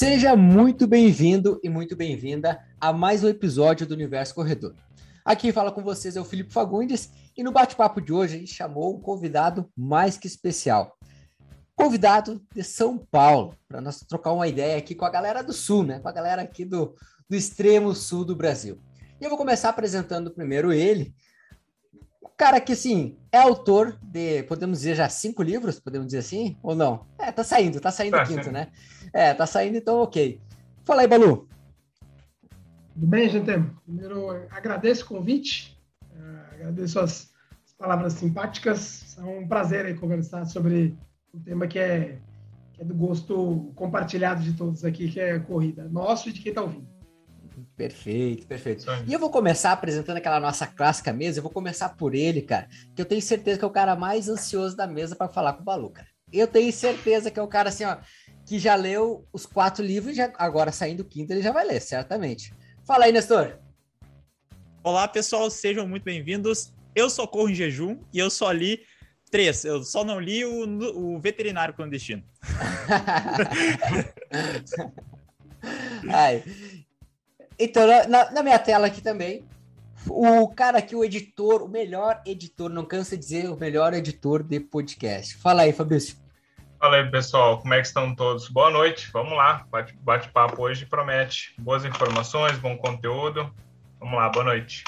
Seja muito bem-vindo e muito bem-vinda a mais um episódio do Universo Corredor. Aqui fala com vocês é o Felipe Fagundes e no bate-papo de hoje a gente chamou um convidado mais que especial. Convidado de São Paulo, para nós trocar uma ideia aqui com a galera do Sul, né? Com a galera aqui do, do extremo sul do Brasil. E eu vou começar apresentando primeiro ele, cara que, assim, é autor de, podemos dizer já cinco livros, podemos dizer assim, ou não? É, tá saindo, tá saindo tá, o quinto, sim. né? É, tá saindo, então ok. Fala aí, Balu. Tudo bem, gente? Primeiro, agradeço o convite, uh, agradeço as, as, palavras simpáticas. É um prazer aí conversar sobre um tema que é, que é do gosto compartilhado de todos aqui, que é corrida, nosso e de quem está ouvindo. Perfeito, perfeito. E eu vou começar apresentando aquela nossa clássica mesa. Eu vou começar por ele, cara, que eu tenho certeza que é o cara mais ansioso da mesa para falar com o Balu, cara. Eu tenho certeza que é o cara assim, ó, que já leu os quatro livros e já, agora saindo o quinto ele já vai ler, certamente. Fala aí, Nestor. Olá, pessoal, sejam muito bem-vindos. Eu só corro em jejum e eu só li três. Eu só não li o, o veterinário clandestino. Ai. Então, na, na minha tela aqui também, o cara aqui, o editor, o melhor editor, não cansa de dizer, o melhor editor de podcast. Fala aí, Fabrício. Fala aí, pessoal, como é que estão todos? Boa noite, vamos lá, bate-papo hoje promete boas informações, bom conteúdo. Vamos lá, boa noite.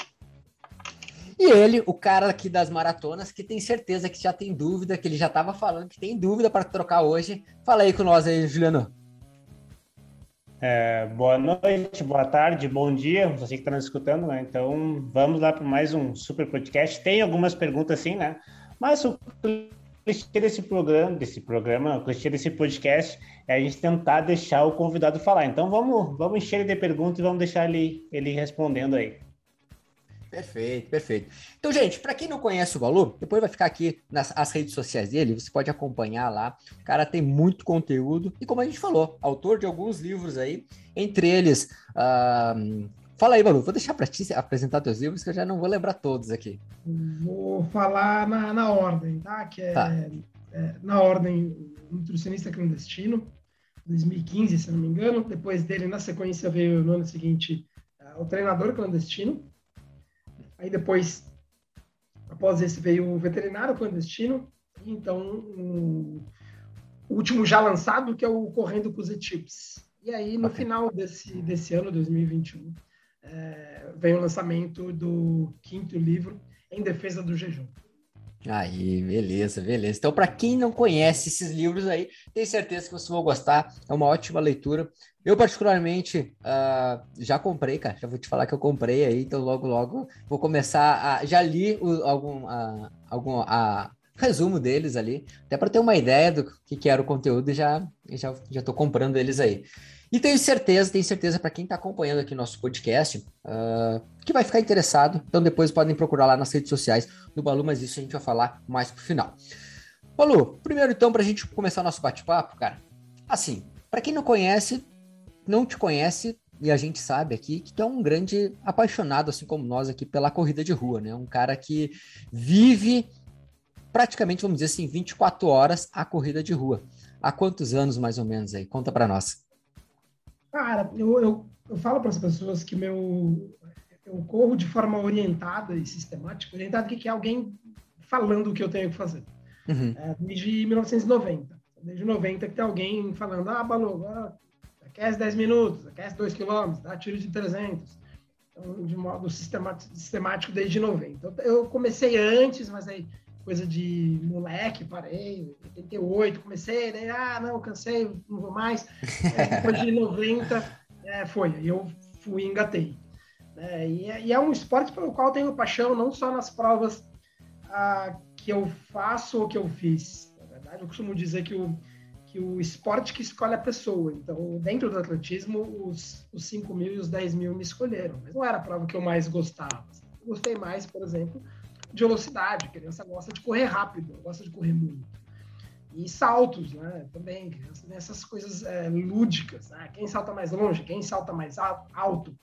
E ele, o cara aqui das maratonas, que tem certeza que já tem dúvida, que ele já estava falando que tem dúvida para trocar hoje. Fala aí com nós aí, Juliano. É, boa noite, boa tarde, bom dia, você que está nos escutando, né? Então, vamos lá para mais um super podcast. Tem algumas perguntas sim, né? Mas o clichê desse programa, desse programa, o clichê desse podcast é a gente tentar deixar o convidado falar. Então vamos, vamos encher ele de perguntas e vamos deixar ele, ele respondendo aí. Perfeito, perfeito. Então, gente, para quem não conhece o Balu, depois vai ficar aqui nas as redes sociais dele, você pode acompanhar lá. O cara tem muito conteúdo e, como a gente falou, autor de alguns livros aí, entre eles. Uh, Fala aí, Balu, vou deixar para ti apresentar teus livros, que eu já não vou lembrar todos aqui. Vou falar na, na ordem, tá? Que é, tá. é, na ordem Nutricionista Clandestino, 2015, se não me engano. Depois dele, na sequência, veio no ano seguinte uh, O Treinador Clandestino. Aí depois, após esse, veio O Veterinário Clandestino. E então, um, o último já lançado, que é o Correndo com os Etips. E aí, no final desse, desse ano, 2021, é, vem o lançamento do quinto livro, Em Defesa do Jejum. Aí, beleza, beleza. Então, para quem não conhece esses livros aí, tenho certeza que vocês vão gostar. É uma ótima leitura. Eu, particularmente, uh, já comprei, cara. Já vou te falar que eu comprei aí, então logo, logo vou começar a. Já li o, algum, algum resumo deles ali, até para ter uma ideia do que, que era o conteúdo e já, já, já tô comprando eles aí. E tenho certeza, tenho certeza para quem está acompanhando aqui nosso podcast, uh, que vai ficar interessado. Então depois podem procurar lá nas redes sociais do Balu, mas isso a gente vai falar mais pro final. Balu, primeiro então, para a gente começar nosso bate-papo, cara, assim, para quem não conhece, não te conhece, e a gente sabe aqui que tu é um grande apaixonado, assim como nós aqui, pela corrida de rua, né? Um cara que vive praticamente, vamos dizer assim, 24 horas a corrida de rua. Há quantos anos, mais ou menos, aí? Conta para nós. Cara, eu, eu, eu falo para as pessoas que meu eu corro de forma orientada e sistemática. Orientada que é alguém falando o que eu tenho que fazer. Uhum. É, desde 1990. Desde 90 que tem alguém falando, ah, Balu, ah, aquece 10 minutos, aquece 2 quilômetros, dá tiro de 300. Então, de modo sistemático, sistemático desde 90. Então, eu comecei antes, mas aí coisa de moleque, parei, 88, comecei, daí, ah, não, cansei, não vou mais. depois de 90, é, foi, eu fui e engatei. É, e, é, e, é um esporte pelo qual tenho paixão, não só nas provas ah, que eu faço ou que eu fiz. Na verdade, eu costumo dizer que o, que o esporte que escolhe a pessoa. Então, dentro do atletismo, os, os 5 mil e os 10 mil me escolheram, mas não era a prova que eu mais gostava. Eu gostei mais, por exemplo, de velocidade. A criança gosta de correr rápido, gosta de correr muito. E saltos, né? Também, criança essas coisas é, lúdicas. Né? Quem salta mais longe, quem salta mais alto.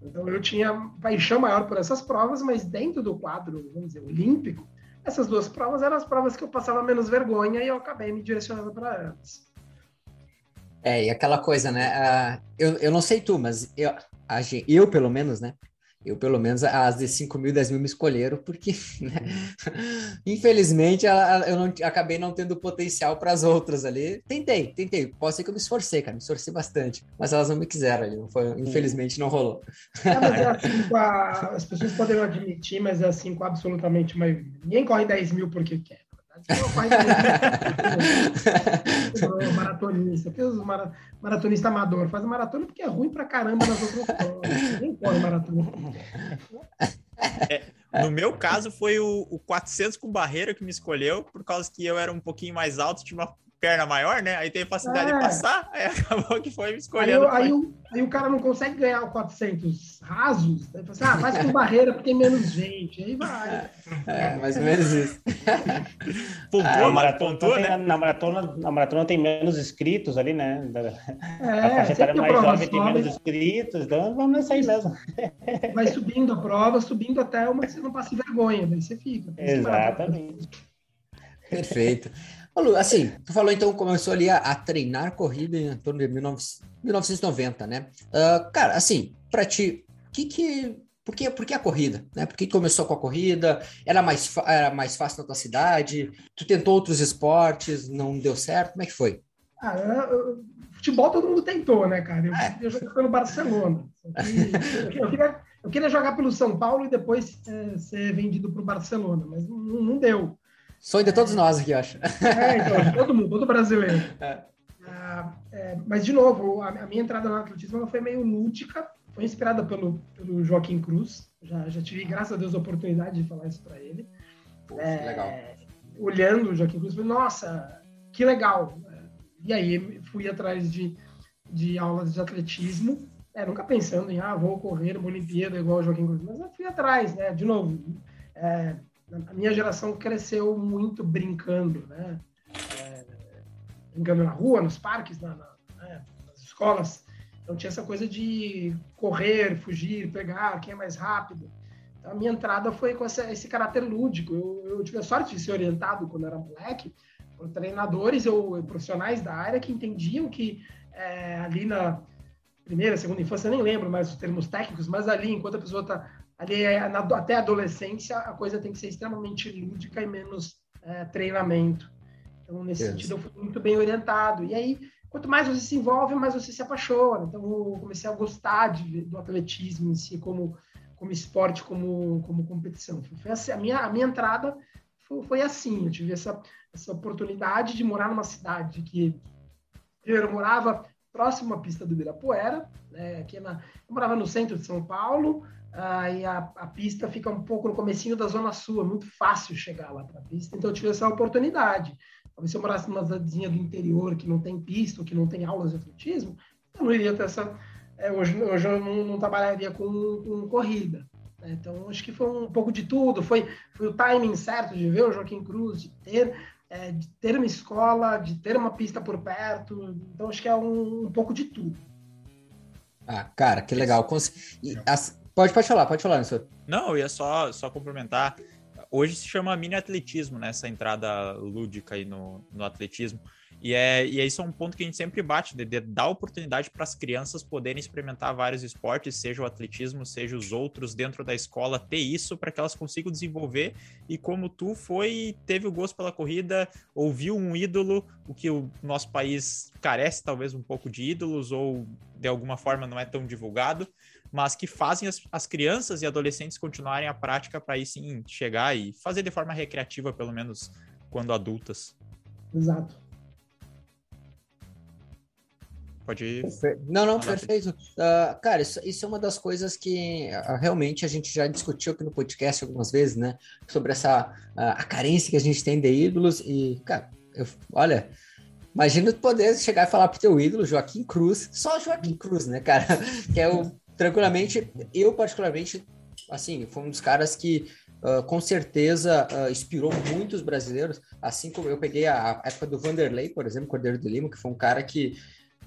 Então eu tinha paixão maior por essas provas, mas dentro do quadro, vamos dizer, olímpico, essas duas provas eram as provas que eu passava menos vergonha e eu acabei me direcionando para elas. É, e aquela coisa, né? Uh, eu, eu não sei tu, mas eu, a, eu, pelo menos, né? Eu, pelo menos, as de 5 mil, 10 mil me escolheram, porque, né? infelizmente, eu não, acabei não tendo potencial para as outras ali. Tentei, tentei. Posso ser que eu me esforcei, cara, me esforcei bastante, mas elas não me quiseram ali. Foi, infelizmente, não rolou. É, é assim, a, as pessoas podem admitir, mas é assim com absolutamente maioria. Ninguém corre 10 mil porque quer maratonista, que os mara, maratonista amador faz maratona porque é ruim pra caramba nas outras. Nem maratona. É, no meu caso, foi o, o 400 com barreira que me escolheu, por causa que eu era um pouquinho mais alto, tinha uma perna maior, né? Aí tem facilidade é. de passar, aí acabou que foi escolhendo. Aí, aí, o, aí, o, cara não consegue ganhar o 400 rasos, aí fala assim, ah, faz com barreira porque tem menos gente, aí vai. É, mais ou menos isso. pontua, ah, maratona, pontua, né? Na maratona, na maratona tem menos inscritos ali, né? É, a faixa etária mais jovem tem menos inscritos, então vamos nessa aí mesmo. Vai subindo a prova, subindo até uma que você não passe vergonha, daí você fica. Exatamente. Perfeito. Lu, assim, tu falou então, começou ali a, a treinar corrida em torno de 19, 1990, né? Uh, cara, assim, para ti, que que, por, que, por que a corrida? Né? Por que começou com a corrida? Era mais, era mais fácil na tua cidade? Tu tentou outros esportes, não deu certo? Como é que foi? Ah, eu, futebol todo mundo tentou, né, cara? Eu, é. eu joguei pelo Barcelona. Que, eu, queria, eu queria jogar pelo São Paulo e depois é, ser vendido para o Barcelona, mas não, não deu. Sonho de todos nós aqui, acho. É, então, todo mundo, todo brasileiro. É. Ah, é, mas, de novo, a, a, minha entrada no atletismo foi meio lúdica, foi inspirada pelo, pelo Joaquim Cruz. Já, já tive, graças a Deus, a oportunidade de falar isso para ele. Pô, é, legal. Olhando o Joaquim Cruz, falei, nossa, que legal. E aí fui atrás de, de aulas de atletismo, é, nunca pensando em, ah, vou correr uma Olimpíada igual o Joaquim Cruz, mas eu fui atrás, né? De novo, é, a minha geração cresceu muito brincando, né? É, brincando na rua, nos parques, na, na, né? nas escolas. Então tinha essa coisa de correr, fugir, pegar, quem é mais rápido. Então, a minha entrada foi com essa, esse caráter lúdico. Eu, eu, tive a sorte de ser orientado quando era moleque por treinadores ou profissionais da área que entendiam que é, ali na primeira, segunda infância, nem lembro mais os termos técnicos, mas ali, enquanto a pessoa está ali é, na, até a adolescência a coisa tem que ser extremamente lúdica e menos é, treinamento. Então, nesse yes. sentido, eu fui muito bem orientado. E aí, quanto mais você se envolve, mais você se apaixona. Então, eu comecei a gostar de, do atletismo em si como, como esporte, como, como competição. Foi assim, a, minha, a minha entrada foi, foi assim. Eu tive essa, essa oportunidade de morar numa cidade que eu morava próximo à pista do Ibirapuera, né, aqui na, eu morava no centro de São Paulo, aí a, a, pista fica um pouco no comecinho da Zona Sul, é muito fácil chegar lá para a pista, então eu tive essa oportunidade. Talvez se eu morasse numa cidadezinha do interior que não tem pista, que não tem aulas de atletismo, eu não iria ter essa... É, hoje, hoje eu não, não trabalharia com, com corrida. Né? Então, acho que foi um pouco de tudo. Foi, foi o timing certo de ver o Joaquim Cruz, de ter, é, de ter uma escola, de ter uma pista por perto. Então, acho que é um, um pouco de tudo. Ah, cara, que legal. E as, Pode, pode falar, pode falar, senhor. Não, eu ia só, só complementar. Hoje se chama mini atletismo, né? Essa entrada lúdica aí no, no atletismo. E, é, e isso é um ponto que a gente sempre bate, de, de dar oportunidade para as crianças poderem experimentar vários esportes, seja o atletismo, seja os outros dentro da escola, ter isso para que elas consigam desenvolver. E como tu foi, teve o gosto pela corrida, ouviu um ídolo, o que o nosso país carece talvez um pouco de ídolos, ou de alguma forma não é tão divulgado mas que fazem as, as crianças e adolescentes continuarem a prática para aí sim chegar e fazer de forma recreativa, pelo menos quando adultas. Exato. Pode ir. Não, não, perfeito. Uh, cara, isso, isso, é uma das coisas que uh, realmente a gente já discutiu aqui no podcast algumas vezes, né? Sobre essa uh, a carência que a gente tem de ídolos. E, cara, eu, olha, imagina tu poder chegar e falar pro teu ídolo, Joaquim Cruz, só Joaquim Cruz, né, cara? Que é o tranquilamente, eu particularmente, assim, foi um dos caras que uh, com certeza uh, inspirou muitos brasileiros, assim como eu peguei a, a, época do Vanderlei, por exemplo, Cordeiro de Lima, que foi um cara que,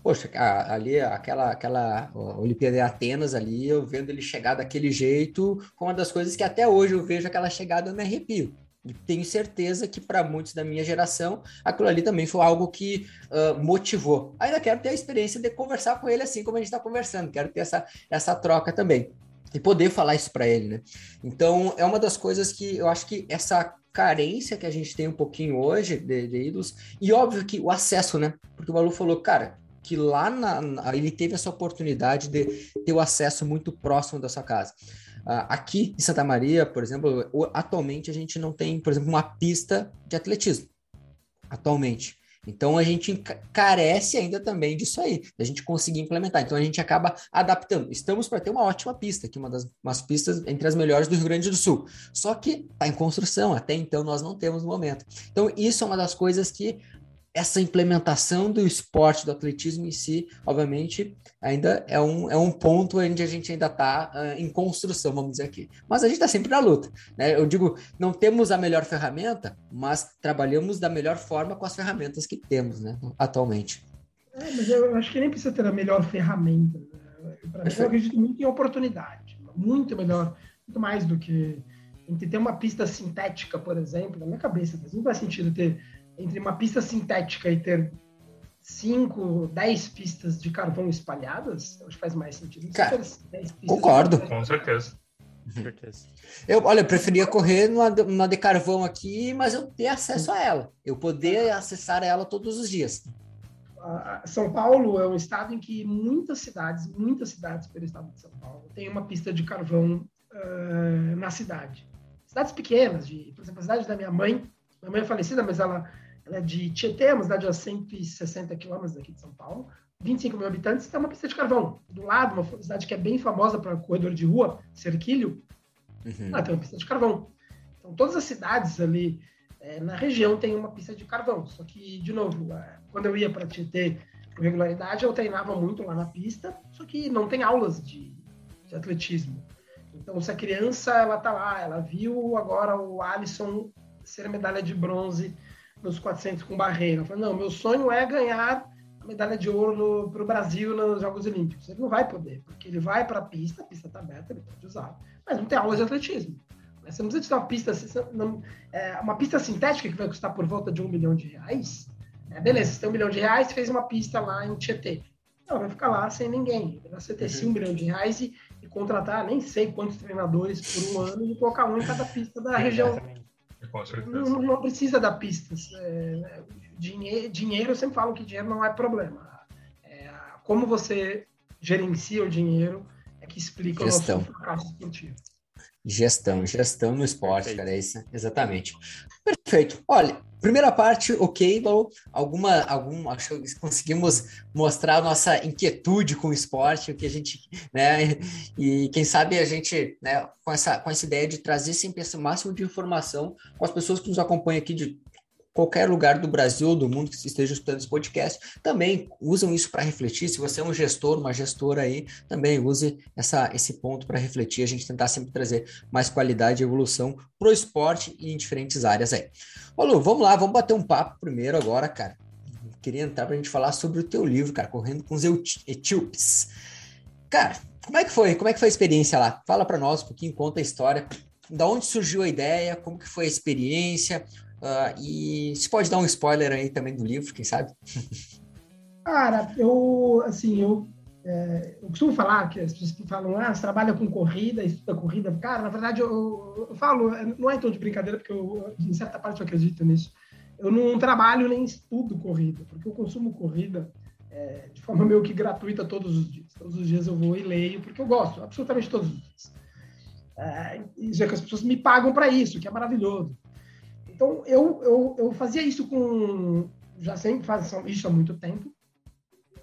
poxa, ali aquela, aquela Olimpíada de Atenas ali, eu vendo ele chegar daquele jeito, foi uma das coisas que até hoje eu vejo aquela chegada, eu me arrepio. E tenho certeza que para muitos da minha geração, aquilo ali também foi algo que uh, motivou. Ainda quero ter a experiência de conversar com ele assim como a gente está conversando, quero ter essa, essa troca também. E poder falar isso para ele, né? Então, é uma das coisas que eu acho que essa carência que a gente tem um pouquinho hoje de, de ídolos, e óbvio que o acesso, né? Porque o Malu falou, cara, que lá na, na, ele teve essa oportunidade de ter o acesso muito próximo da sua casa. Uh, aqui em Santa Maria, por exemplo, atualmente a gente não tem, por exemplo, uma pista de atletismo. Atualmente. Então a gente carece ainda também disso aí, da gente conseguir implementar. Então a gente acaba adaptando. Estamos para ter uma ótima pista, que uma das umas pistas entre as melhores do Rio Grande do Sul. Só que está em construção, até então nós não temos no momento. Então isso é uma das coisas que essa implementação do esporte, do atletismo em si, obviamente, ainda é um, é um ponto onde a gente ainda está uh, ah, em construção, vamos dizer aqui. Mas a gente está sempre na luta. Né? Eu digo, não temos a melhor ferramenta, mas trabalhamos da melhor forma com as ferramentas que temos né, atualmente. É, mas eu acho que nem precisa ter a melhor ferramenta. Né? eu acredito muito em oportunidade. Muito melhor, muito mais do que ter uma pista sintética, por exemplo, na minha cabeça. Não faz sentido ter entre uma pista sintética e ter cinco, dez pistas de carvão espalhadas, acho que faz mais sentido. Cara, concordo. Com certeza. Com certeza. Eu, olha, eu preferia correr numa, numa de carvão aqui, mas eu ter acesso a ela. Eu poder acessar ela todos os dias. São Paulo é um estado em que muitas cidades, muitas cidades pelo estado de São Paulo, tem uma pista de carvão uh, na cidade. Cidades pequenas, de, por exemplo, a cidade da minha mãe, minha mãe é falecida, mas ela ela é de Tietê, uma cidade a 160 quilômetros daqui de São Paulo, 25 mil habitantes, tem uma pista de carvão. Do lado, uma cidade que é bem famosa para corredor de rua, Cerquilho, uhum. tem uma pista de carvão. Então, todas as cidades ali é, na região têm uma pista de carvão. Só que, de novo, é, quando eu ia para Tietê com regularidade, eu treinava muito lá na pista, só que não tem aulas de, de atletismo. Então, se a criança ela tá lá, ela viu agora o Alisson ser medalha de bronze nos 400 com barreira. Eu falei, não, meu sonho é ganhar a medalha de ouro para o Brasil nos Jogos Olímpicos. Ele não vai poder, porque ele vai para a pista, a pista está aberta, ele pode usar, mas não tem aulas de atletismo. Você não precisa de uma pista, não, é, uma pista sintética que vai custar por volta de um milhão de reais. É, beleza, você tem um milhão de reais, fez uma pista lá em Tietê. Não, vai ficar lá sem ninguém. Você ter uhum. um milhão de reais e, e, contratar nem sei quantos treinadores por um ano e colocar um em cada pista da região, certeza. Não, não precisa dar pistas. É, dinheiro, dinheiro, eu sempre falo que dinheiro não é problema. É, como você gerencia o dinheiro é que explica Gestão. o nosso fracasso esportivo. Gestão, gestão no esporte, Perfeito. cara, é isso, exatamente. Perfeito. Olha, primeira parte, ok, bom, alguma, algum, acho que conseguimos mostrar nossa inquietude com o esporte, o que a gente, né, e quem sabe a gente, né, com essa, com essa ideia de trazer sempre esse máximo de informação com as pessoas que nos acompanham aqui de qualquer lugar do Brasil ou do mundo que esteja escutando esse podcast, também usam isso para refletir. Se você é um gestor, uma gestora aí, também use essa, esse ponto para refletir, a gente tentar sempre trazer mais qualidade e evolução para o esporte e em diferentes áreas aí. Ô Lu, vamos lá, vamos bater um papo primeiro agora, cara. Queria entrar para a gente falar sobre o teu livro, cara, Correndo com os Etíopes. Cara, como é que foi? Como é que foi a experiência lá? Fala para nós um pouquinho, conta a história. Da onde surgiu a ideia? Como que foi a experiência? Uh, e se pode dar um spoiler aí também do livro, quem sabe? Cara, eu, assim, eu, é, eu costumo falar que as pessoas falam, ah, você trabalha com corrida, estuda corrida. Cara, na verdade, eu, eu falo, não é tom de brincadeira, porque eu, em certa parte eu acredito nisso. Eu não trabalho nem estudo corrida, porque eu consumo corrida é, de forma meio que gratuita todos os dias. Todos os dias eu vou e leio, porque eu gosto, absolutamente todos os dias. É, já que as pessoas me pagam para isso, que é maravilhoso. Então, eu, eu, eu fazia isso com. Já sempre faço isso há muito tempo.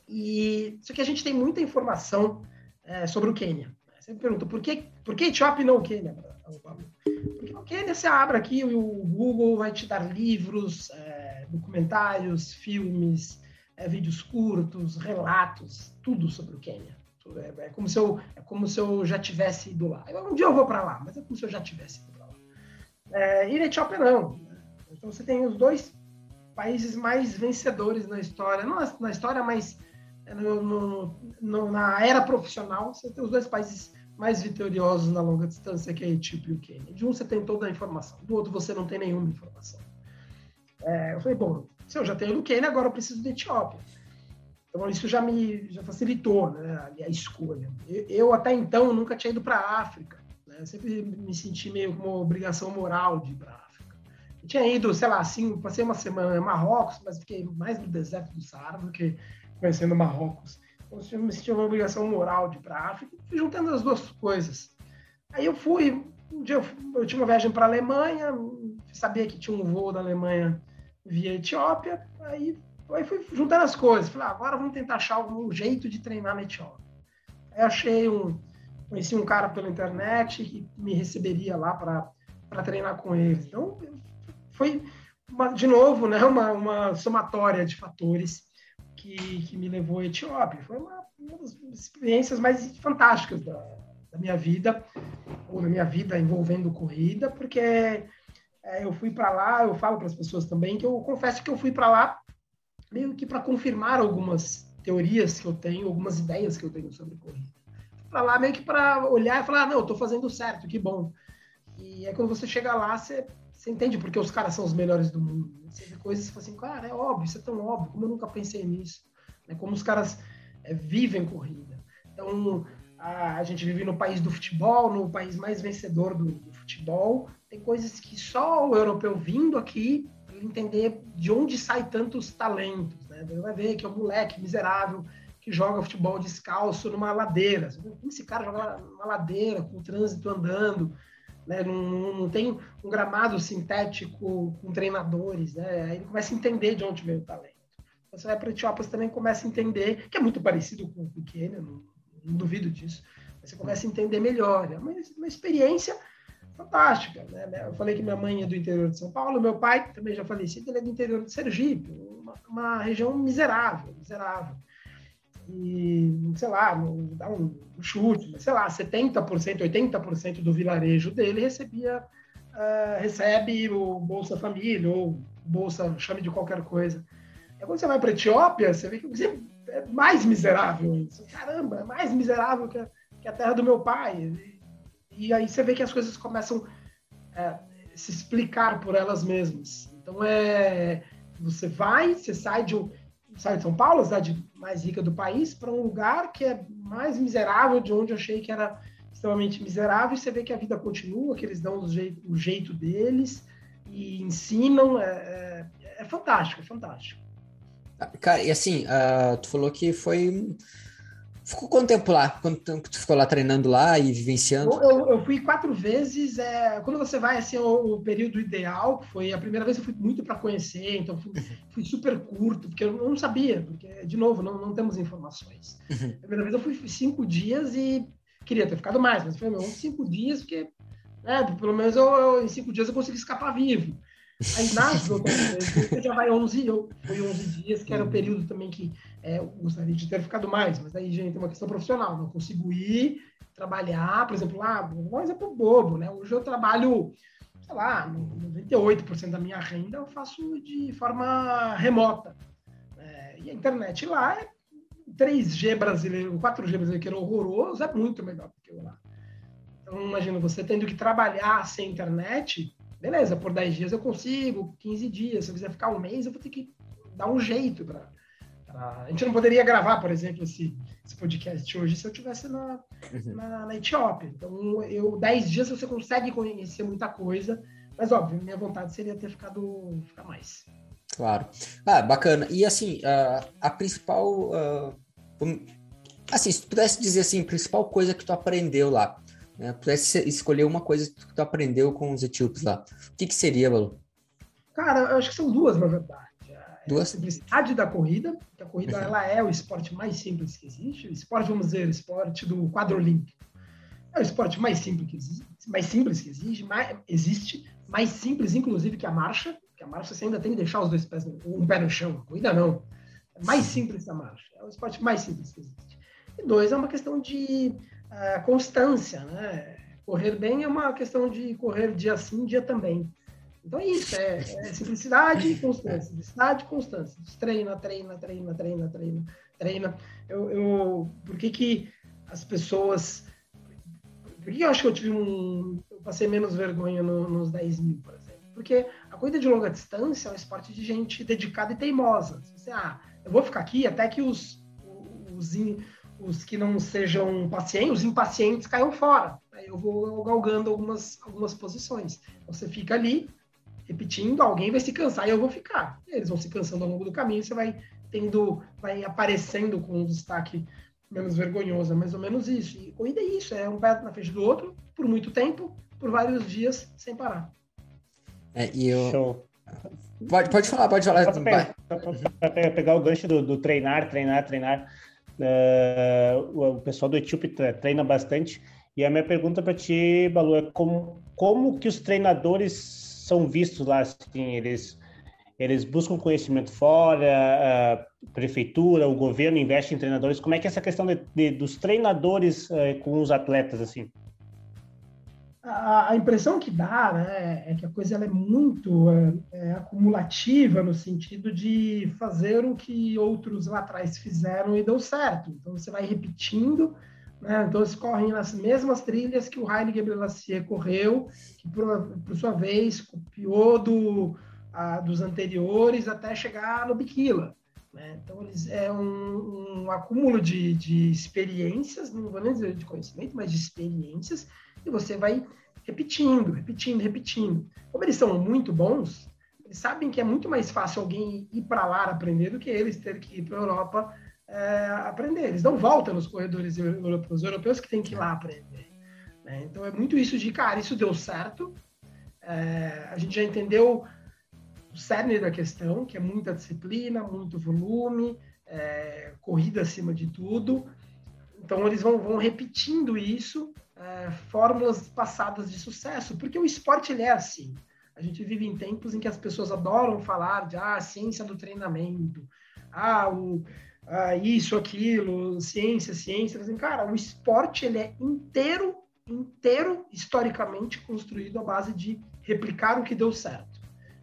E só que a gente tem muita informação é, sobre o Quênia. Você me pergunta, por que, por que Etiópia e não o Quênia? Porque o Quênia, você abre aqui o Google vai te dar livros, é, documentários, filmes, é, vídeos curtos, relatos, tudo sobre o Quênia. É, é, como se eu, é como se eu já tivesse ido lá. Um dia eu vou para lá, mas é como se eu já tivesse ido para lá. É, e na Etiópia não. Então você tem os dois países mais vencedores na história, não na história, mas no, no, no, na era profissional, você tem os dois países mais vitoriosos na longa distância que a Etíope e o Quênia. De um você tem toda a informação, do outro você não tem nenhuma informação. É, eu falei, bom, se eu já tenho do Quênia, agora eu preciso da Etiópia. Então isso já me já facilitou né, a, escolha. Eu, eu, até então nunca tinha ido para a África. Né? Sempre me senti meio como uma obrigação moral de ir para a tinha ido, sei lá, assim, passei uma semana em Marrocos, mas fiquei mais no deserto do Saara do que conhecendo Marrocos. Então eu me senti uma obrigação moral de ir para África. Fui juntando as duas coisas. Aí eu fui, um dia eu, eu tinha uma viagem para a Alemanha, sabia que tinha um voo da Alemanha via Etiópia, aí Aí fui juntando as coisas. Falei, ah, agora vamos tentar achar algum jeito de treinar na Etiópia. Aí achei um. Conheci um cara pela internet que me receberia lá para treinar com eles. Então, foi, uma, de novo, né, uma, uma somatória de fatores que, que me levou à Etiópia. Foi uma, uma das experiências mais fantásticas da, da minha vida, ou da minha vida envolvendo corrida, porque é, eu fui para lá, eu falo para as pessoas também que eu confesso que eu fui para lá meio que para confirmar algumas teorias que eu tenho, algumas ideias que eu tenho sobre corrida. Para lá meio que para olhar e falar, ah, não, eu estou fazendo certo, que bom. E aí quando você chega lá, você, você entende porque os caras são os melhores do mundo. Você vê coisas e fala assim, cara, é óbvio, isso é tão óbvio, como eu nunca pensei nisso. Né? Como os caras é, vivem corrida. Então, a, a, gente vive no país do futebol, no país mais vencedor do, do futebol. Tem coisas que só o europeu vindo aqui entender de onde sai tantos talentos. Né? Você vai ver que é um moleque miserável que joga futebol descalço numa ladeira. Esse cara joga numa ladeira, com o trânsito andando, né? não, não tem um gramado sintético com treinadores. Né? Aí ele começa a entender de onde veio o talento. Então, você vai para Etiópolis também começa a entender, que é muito parecido com o Quênia, não, não duvido disso. Você começa a entender melhor. É uma, uma experiência fantástica. Né? Eu falei que minha mãe é do interior de São Paulo, meu pai também já falecido, ele é do interior de Sergipe, uma, uma região miserável, miserável. E, sei lá, dá um, um chute, sei lá, 70%, 80% do vilarejo dele recebia, uh, recebe o Bolsa Família ou Bolsa, chame de qualquer coisa. E quando você vai para a Etiópia, você vê que é mais miserável. Caramba, é mais miserável que a, que a terra do meu pai e aí você vê que as coisas começam a é, se explicar por elas mesmas. Então é você vai, você sai de sai de São Paulo, a cidade mais rica do país, para um lugar que é mais miserável de onde eu achei que era extremamente miserável, e você vê que a vida continua, que eles dão o jeito, o jeito deles e ensinam. É, é, é fantástico, é fantástico. Cara, e assim, uh, tu falou que foi Ficou quanto tempo lá? Quanto tempo tu ficou lá treinando lá e vivenciando? Eu, eu, fui quatro vezes. É, quando você vai, assim, o, o, período ideal, foi a primeira vez eu fui muito para conhecer, então fui, fui, super curto, porque eu não sabia, porque, de novo, não, não temos informações. Uhum. A primeira vez eu fui cinco dias e queria ter ficado mais, mas foi meu, cinco dias, porque né, pelo menos eu, eu, em cinco dias eu consegui escapar vivo. Aí nas outras vezes, você já vai 11, eu, foi 11 dias, que era o período também que é, eu gostaria de ter ficado mais, mas aí, gente, tem uma questão profissional, não consigo ir, trabalhar, por exemplo, lá, um exemplo bobo, né? Hoje eu trabalho, sei lá, 98% da minha renda eu faço de forma remota. É, e a internet lá é 3G brasileiro, 4G brasileiro, que era horroroso, é muito melhor do que eu lá. Então, imagina, você tendo que trabalhar sem internet, beleza, por 10 dias eu consigo, 15 dias, se eu quiser ficar um mês, eu vou ter que dar um jeito para. A gente não poderia gravar, por exemplo, esse, esse podcast hoje se eu estivesse na, uhum. na, na, Etiópia. Então, eu 10 dias você consegue conhecer muita coisa, mas óbvio, minha vontade seria ter ficado ficar mais. Claro. Ah, bacana. E assim, a, a principal. Uh, assim, se tu pudesse dizer assim, a principal coisa que tu aprendeu lá, né? Pudesse escolher uma coisa que tu aprendeu com os etíopes lá, o que, que seria, Balu? Cara, eu acho que são duas, na verdade. É duas? A simplicidade da corrida, que a corrida ela é o esporte mais simples que existe. O esporte, vamos dizer, o esporte do quadro olímpico. É o esporte mais simples que existe, mais simples que existe, mais, existe, mais simples, inclusive, que a marcha, que a marcha você ainda tem que deixar os dois pés, um pé no chão, a corrida não. É mais simples que a marcha. É o esporte mais simples que existe. E dois, é uma questão de a constância, né? Correr bem é uma questão de correr dia sim, dia também. Então é isso, é, é simplicidade e constância. Simplicidade e constância. Treina, treina, treina, treina, treina, treina. Eu, eu, por que, que as pessoas Por que eu acho que eu tive um. Eu passei menos vergonha no, nos 10 mil, por exemplo? Porque a corrida de longa distância é um esporte de gente dedicada e teimosa. Você, ah, eu vou ficar aqui até que os, os, os que não sejam pacientes, os impacientes caiam fora. Aí eu vou galgando algumas, algumas posições. Você fica ali, repetindo, alguém vai se cansar e eu vou ficar. Eles vão se cansando ao longo do caminho, você vai tendo, vai aparecendo com um destaque menos vergonhoso, é mais ou menos isso. E corrida é isso, é um pé na frente do outro, por muito tempo, por vários dias, sem parar. É, e eu... Show. Pode, pode falar, pode falar. Para pegar o gancho do, do, treinar, treinar, treinar, o, o, pessoal do Etíope treina bastante. E a minha pergunta para ti, Balu, é como, como que os treinadores são vistos lá? Assim, eles eles buscam conhecimento fora, a prefeitura, o governo investe em treinadores. Como é que é essa questão de, de dos treinadores é, com os atletas assim? A, impressão que dá né, é que a coisa é muito é, é, acumulativa no sentido de fazer o que outros lá atrás fizeram e deu certo. Então você vai repetindo, né, então eles correm nas mesmas trilhas que o Haile Gebrselassie correu, que por, por sua vez copiou do a, dos anteriores até chegar no Biquila. Né? Então, eles, é um, um acúmulo de, de experiências, não vou nem dizer de conhecimento, mas de experiências, e você vai repetindo, repetindo, repetindo. Como eles são muito bons, eles sabem que é muito mais fácil alguém ir para lá aprender do que eles ter que ir para a Europa é, aprender. Eles não voltam nos corredores europeus, europeus que têm que ir lá aprender. Né? Então é muito isso de, cara, isso deu certo, é, a gente já entendeu o cerne da questão, que é muita disciplina, muito volume, é, corrida acima de tudo. Então, eles vão, vão repetindo isso, é, fórmulas passadas de sucesso, porque o esporte ele é assim. A gente vive em tempos em que as pessoas adoram falar de ah, ciência do treinamento, ah, o, ah, isso, aquilo, ciência, ciência. Assim, cara, o esporte ele é inteiro, inteiro, historicamente construído à base de replicar o que deu certo.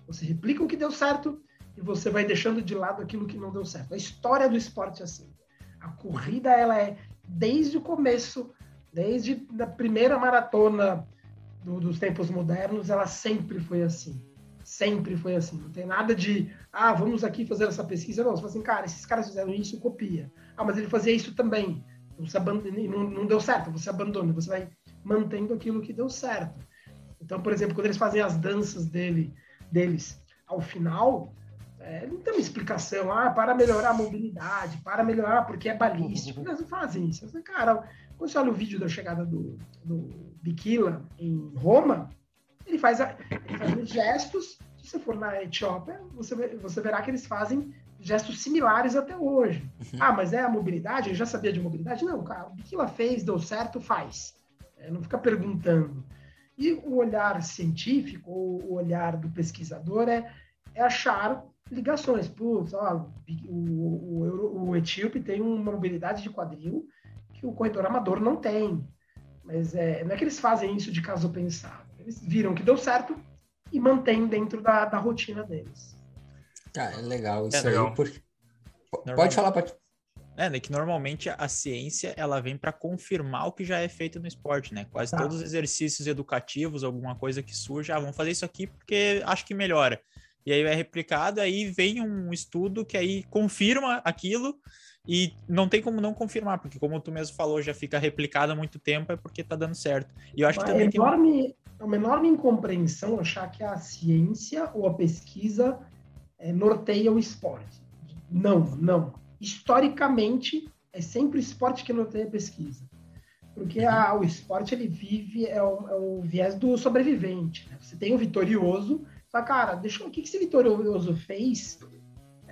Você replica o que deu certo e você vai deixando de lado aquilo que não deu certo. A história do esporte é assim. A corrida, ela é desde o começo, desde a primeira maratona do, dos tempos modernos, ela sempre foi assim. Sempre foi assim. Não tem nada de, ah, vamos aqui fazer essa pesquisa. Não, você fala assim, cara, esses caras fizeram isso, copia. Ah, mas ele fazia isso também. Você abandona, não, não deu certo, você abandona. Você vai mantendo aquilo que deu certo. Então, por exemplo, quando eles fazem as danças dele deles ao final, é, não tem uma explicação, ah, para melhorar a mobilidade, para melhorar porque é balístico. Eles não fazem isso. Cara, quando você olha o vídeo da chegada do, do Bikila em Roma, ele faz, a, ele faz gestos. Se você for na Etiópia, você, você verá que eles fazem gestos similares até hoje. Uhum. Ah, mas é a mobilidade? Eu já sabia de mobilidade? Não, cara, o Bikila fez, deu certo, faz. É, não fica perguntando. E o olhar científico, o olhar do pesquisador é, é achar ligações. Putz, ó, o, o, o etíope tem uma mobilidade de quadril que o corredor amador não tem. Mas é, não é que eles fazem isso de caso pensado. Eles viram que deu certo e mantêm dentro da, da rotina deles. Ah, é legal isso é legal. aí. Por... Pode falar, pode. É, né, que normalmente a ciência ela vem para confirmar o que já é feito no esporte, né? Quase tá. todos os exercícios educativos, alguma coisa que surge, ah, vamos fazer isso aqui porque acho que melhora. E aí é replicado, aí vem um estudo que aí confirma aquilo e não tem como não confirmar, porque como tu mesmo falou, já fica replicado há muito tempo, é porque tá dando certo. E eu acho que também enorme, tem... É uma enorme incompreensão achar que a ciência ou a pesquisa é, norteia o esporte. Não, não historicamente, é sempre o esporte que tem a pesquisa. Porque a, o esporte, ele vive, é o, é o viés do sobrevivente. Né? Você tem o vitorioso, fala, cara, deixa o que, que esse vitorioso fez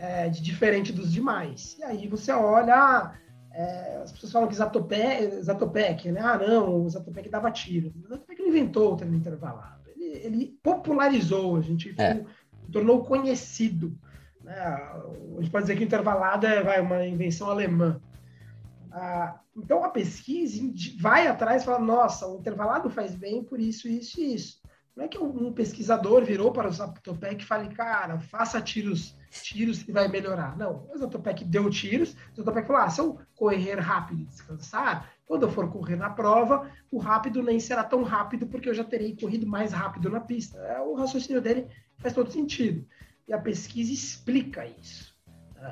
é, de diferente dos demais? E aí você olha, ah, é, as pessoas falam que Zatopek, Zatopek, né? Ah, não, o Zatopek dava tiro. O Zatopek não inventou o treino intervalado. Ele, ele popularizou, a gente é. tornou conhecido. Né? A gente pode dizer que intervalada é vai, uma invenção alemã. Ah, então a pesquisa vai atrás e fala: nossa, o intervalado faz bem por isso, isso e isso. Não é que um pesquisador virou para o Zatopek e fale, cara, faça tiros, tiros que vai melhorar. Não, o Zatopek deu tiros, o Zatopek falou, ah, se eu correr rápido e descansar, quando eu for correr na prova, o rápido nem será tão rápido, porque eu já terei corrido mais rápido na pista. É, o raciocínio dele faz todo sentido. E a pesquisa explica isso.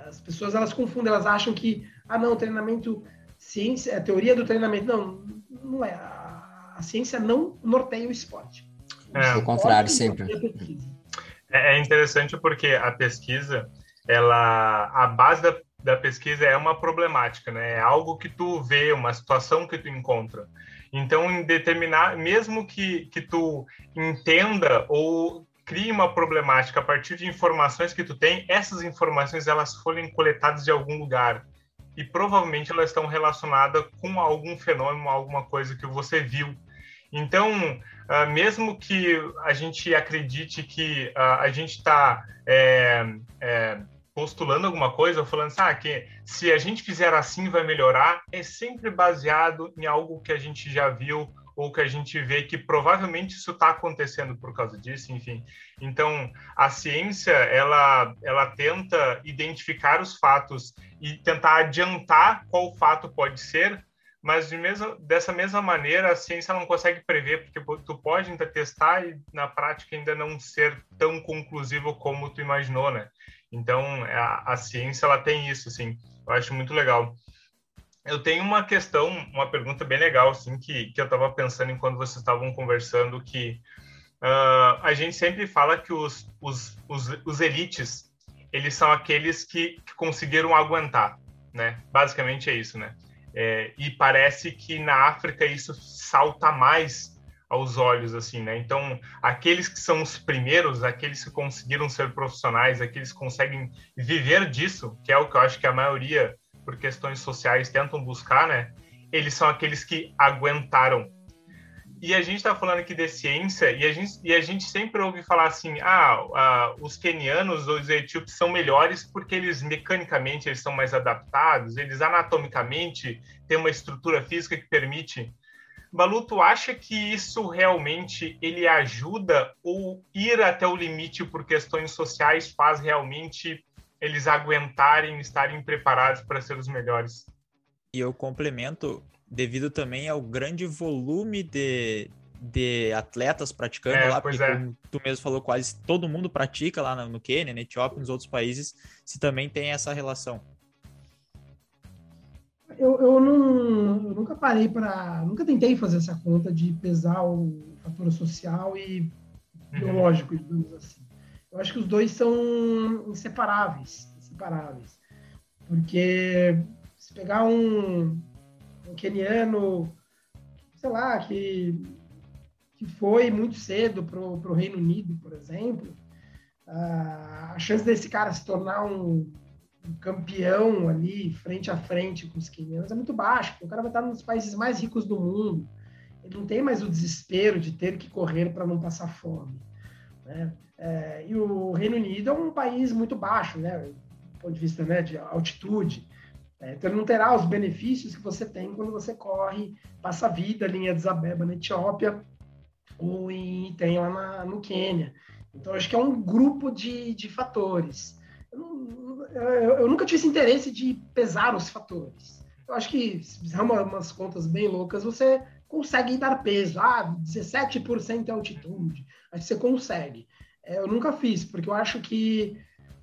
As pessoas, elas confundem, elas acham que, ah, não, treinamento, ciência, é teoria do treinamento. Não, não é. A, a ciência não norteia o esporte. É. O contrário, sempre. É, é interessante porque a pesquisa, ela, a base da, da pesquisa é uma problemática, né? É algo que tu vê, uma situação que tu encontra. Então, em determinar, mesmo que, que tu entenda ou crie uma problemática a partir de informações que tu tem, essas informações elas foram coletadas de algum lugar e provavelmente elas estão relacionadas com algum fenômeno, alguma coisa que você viu. Então, uh, mesmo que a gente acredite que uh, a gente está é, é, postulando alguma coisa, ou falando assim, ah, que se a gente fizer assim vai melhorar, é sempre baseado em algo que a gente já viu ou que a gente vê que provavelmente isso está acontecendo por causa disso, enfim. Então, a ciência, ela, ela tenta identificar os fatos e tentar adiantar qual fato pode ser, mas de mesmo, dessa mesma maneira a ciência não consegue prever, porque tu pode ainda testar e na prática ainda não ser tão conclusivo como tu imaginou, né? Então, a, a ciência, ela tem isso, assim, eu acho muito legal. Eu tenho uma questão, uma pergunta bem legal, assim, que, que eu estava pensando enquanto vocês estavam conversando, que uh, a gente sempre fala que os, os, os, os elites, eles são aqueles que, que conseguiram aguentar, né? Basicamente é isso, né? É, e parece que na África isso salta mais aos olhos, assim, né? Então, aqueles que são os primeiros, aqueles que conseguiram ser profissionais, aqueles que conseguem viver disso, que é o que eu acho que a maioria, por questões sociais, tentam buscar, né? Eles são aqueles que aguentaram e a gente está falando aqui de ciência e a gente, e a gente sempre ouve falar assim, ah, ah, os quenianos ou os etíopes são melhores porque eles mecanicamente eles são mais adaptados, eles anatomicamente têm uma estrutura física que permite. Balu, tu acha que isso realmente ele ajuda ou ir até o limite por questões sociais faz realmente eles aguentarem, estarem preparados para ser os melhores? E eu complemento devido também ao grande volume de, de atletas praticando é, lá, porque é. como tu mesmo falou, quase todo mundo pratica lá no, Quênia, na Etiópia, nos outros países, se também tem essa relação. Eu, eu, não, eu nunca parei para, nunca tentei fazer essa conta de pesar o fator social e uhum. biológico, digamos assim. Eu acho que os dois são inseparáveis, inseparáveis, porque se pegar um um keniano, sei lá, que, que foi muito cedo para o Reino Unido, por exemplo, a chance desse cara se tornar um, um, campeão ali, frente a frente com os quenianos, é muito baixa. O cara vai estar nos países mais ricos do mundo. Ele não tem mais o desespero de ter que correr para não passar fome. Né? É, e o Reino Unido é um país muito baixo, né? Do ponto de vista né, de altitude. É, então, ele não terá os benefícios que você tem quando você corre, passa a vida ali em Addis Abeba, na Etiópia, ou em, tem lá na, no Quênia. Então, acho que é um grupo de, de fatores. Eu, eu, eu, nunca tive esse interesse de pesar os fatores. Eu acho que, se fizer uma, umas contas bem loucas, você consegue dar peso. Ah, 17% é altitude. Que você consegue. É, eu nunca fiz, porque eu acho que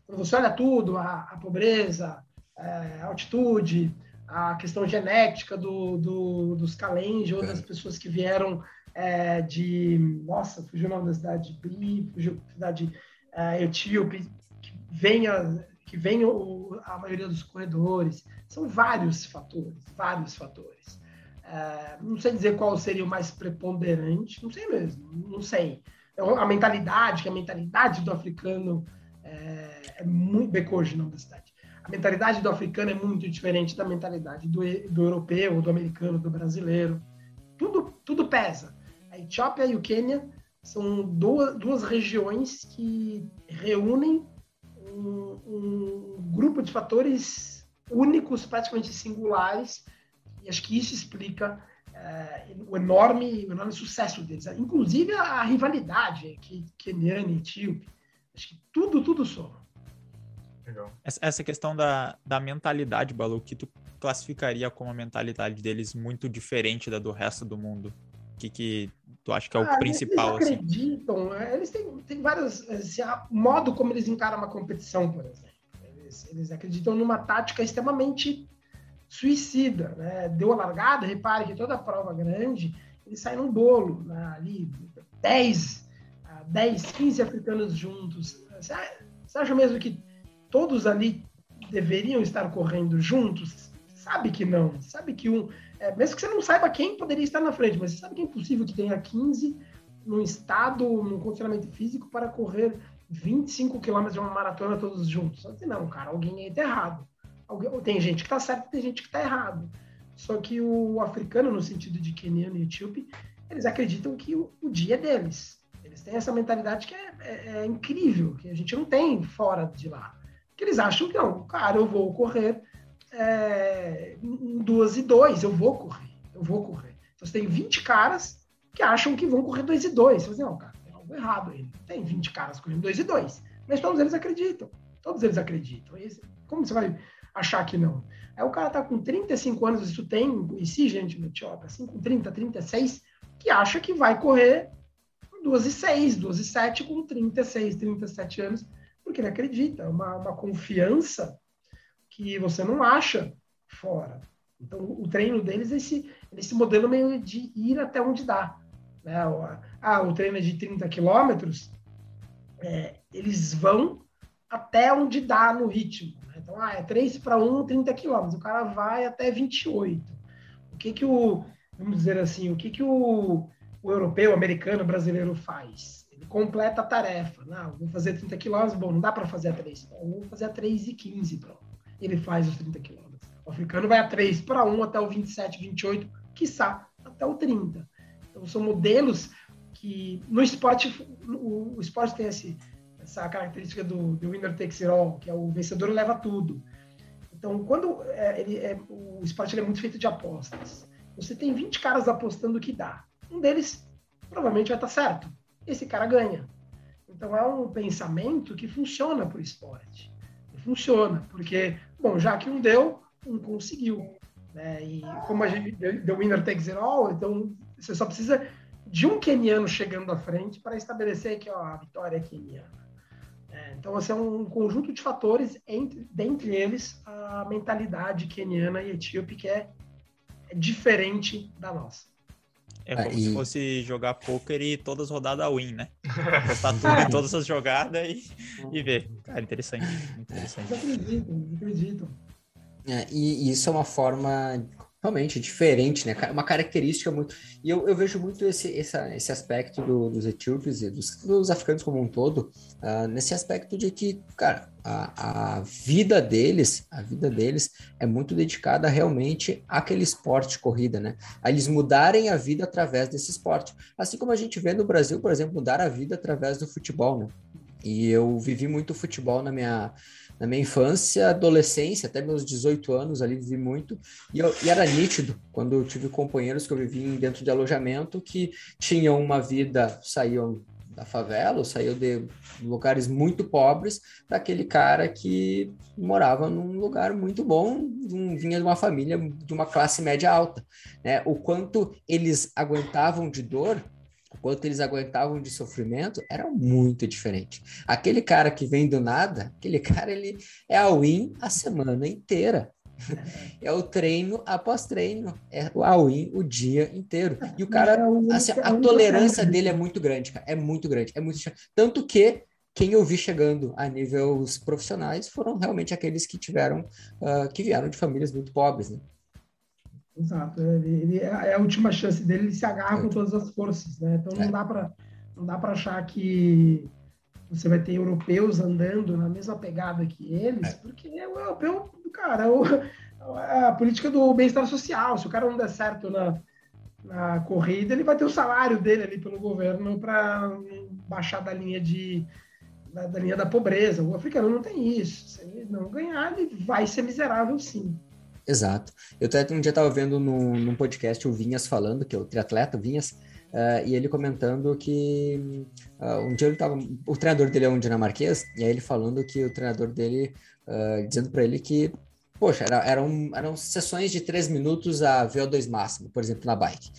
quando você olha tudo, a, a pobreza, é, altitude, a questão genética do, do, dos Kalenji ou das pessoas que vieram é, de. Nossa, fugiu o nome da cidade de Bri, fugiu da cidade é, etíope, que venha que vem o, a maioria dos corredores. São vários fatores, vários fatores. É, não sei dizer qual seria o mais preponderante, não sei mesmo, não sei. É a mentalidade, que a mentalidade do africano é, é muito. Becoji, o nome da cidade a mentalidade do africano é muito diferente da mentalidade do, do europeu, do americano, do brasileiro. Tudo, tudo pesa. A Etiópia e o Quênia são duas, duas regiões que reúnem um, um grupo de fatores únicos, praticamente singulares, e acho que isso explica é, o, enorme, o enorme sucesso deles. Inclusive a, a rivalidade que Keniano e Etíope. Acho que tudo, tudo soma. Legal. Essa questão da, da mentalidade, Balu, que tu classificaria como a mentalidade deles muito diferente da do resto do mundo? O que, que tu acha que é o ah, principal? Eles assim? acreditam, assim? eles têm, têm várias. Esse, modo como eles encaram uma competição, por exemplo. Eles, eles acreditam numa tática extremamente suicida. Né? Deu a largada, repare que toda prova grande, ele sai num bolo, né? ali 10, 10, 15 africanos juntos. Você acha mesmo que todos ali deveriam estar correndo juntos? Sabe que não. Sabe que um. É, mesmo que você não saiba quem poderia estar na frente, mas você sabe que é impossível que tenha 15 num estado, num condicionamento físico para correr 25 quilômetros de uma maratona todos juntos. Só que não, cara, alguém tá errado. Alguém, tem gente que tá certo, tem gente que tá errado. Só que o africano, no sentido de keniano e etíope, eles acreditam que o, o dia é deles. Eles têm essa mentalidade que é, é, é, incrível, que a gente não tem fora de lá. Que eles acham que não, cara, eu vou correr é, em duas e dois, eu vou correr, eu vou correr. Então, você tem 20 caras que acham que vão correr dois e dois. Você fala assim, não, cara, tem algo errado aí. Tem 20 caras correndo dois e dois. Mas todos eles acreditam. Todos eles acreditam. Como você vai achar que não? Aí o cara tá com 35 anos, isso tem, conheci gente no Etiópia, assim, com 30, 36, que acha que vai correr 2 e 6, 2 e 7 com 36, 37 anos, porque ele acredita, é uma, uma confiança que você não acha fora. Então, o treino deles é esse, esse modelo meio de ir até onde dá. Né? Ah, o treino é de 30 quilômetros, é, eles vão até onde dá no ritmo. Né? Então, ah, é 3 para 1, 30 quilômetros. O cara vai até 28. O que que o, vamos dizer assim, o que que o, o europeu, americano, brasileiro faz? Completa a tarefa. Não, vou fazer 30 quilômetros, bom, não dá para fazer a 3. Bom, vou fazer a 3 e 15, pronto. Ele faz os 30 quilômetros. O africano vai a 3 para 1 até o 27, 28, quiçá até o 30. Então, são modelos que no esporte, o, o esporte tem esse, essa característica do, do winner takes it all, que é o vencedor leva tudo. Então, quando é, ele é, o esporte é muito feito de apostas, você tem 20 caras apostando que dá. Um deles provavelmente vai estar certo. Esse cara ganha. Então, é um pensamento que funciona para o esporte. Funciona, porque, bom, já que um deu, um conseguiu. Né? E como a gente deu winner takes it all, então você só precisa de um keniano chegando à frente para estabelecer que ó, a vitória é keniana. É, então, esse é um conjunto de fatores, entre, dentre eles, a mentalidade keniana e etíope, que é, é diferente da nossa. É como se fosse jogar poker e todas as rodadas win, né? Postar tudo em todas as jogadas e, e ver. Cara, interessante. interessante. Eu acredito, eu acredito. É, e, e isso é uma forma realmente diferente, né? Uma característica muito. E eu, eu vejo muito esse, esse aspecto do, dos etíopes e dos, dos, africanos como um todo, uh, nesse aspecto de que, cara, a, a vida deles, a vida deles é muito dedicada realmente àquele esporte corrida, né? A eles mudarem a vida através desse esporte. Assim como a gente vê no Brasil, por exemplo, mudar a vida através do futebol, né? E eu vivi muito futebol na minha na minha infância, adolescência, até meus 18 anos ali vivi muito, e, eu, e, era nítido quando eu tive companheiros que eu vivi dentro de alojamento que tinham uma vida, saíam da favela, saíam de lugares muito pobres, daquele cara que morava num lugar muito bom, vinha de uma família de uma classe média alta, né? O quanto eles aguentavam de dor quanto eles aguentavam de sofrimento era muito diferente. Aquele cara que vem do nada, aquele cara ele é a win a semana inteira. É o treino após treino, é o all-in o dia inteiro. E o cara, é assim, a tolerância dele é muito grande, cara, é muito grande, é muito tanto que quem eu vi chegando a níveis profissionais foram realmente aqueles que tiveram, uh, que vieram de famílias muito pobres, né? Exato. Ele, ele, é, é a última chance dele, ele se agarra com todas as forças, né? Então não é. dá para não dá para achar que você vai ter europeus andando na mesma pegada que eles, é. porque o europeu, cara, é o, a política do bem-estar social. Se o cara não der certo na, na corrida, ele vai ter o salário dele ali pelo governo para baixar da linha de da, da, linha da pobreza. O africano não tem isso. Se ele não ganhar, ele vai ser miserável, sim. Exato. Eu até um dia estava vendo num, num, podcast o Vinhas falando, que é o triatleta Vinhas, uh, e ele comentando que uh, um dia ele tava. O treinador dele é um dinamarquês, e aí ele falando que o treinador dele, uh, dizendo para ele que, poxa, era, eram, eram sessões de três minutos a VO2 máximo, por exemplo, na bike.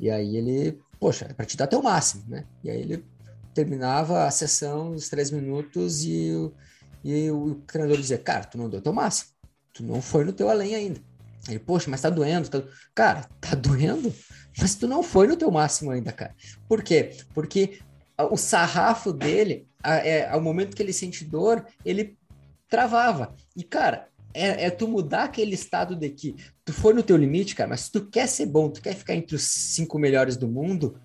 E aí ele, poxa, é para te dar até o máximo, né? E aí ele terminava a sessão dos três minutos e, e o treinador dizia, cara, tu não deu teu máximo tu não foi no teu além ainda. Ele, poxa, mas tá doendo. Tá... Cara, tá doendo? Mas tu não foi no teu máximo ainda, cara. Por quê? Porque o sarrafo dele, é, ao momento que ele sente dor, ele travava. E, cara, é, é, tu mudar aquele estado de que tu foi no teu limite, cara, mas se tu quer ser bom, tu quer ficar entre os cinco melhores do mundo,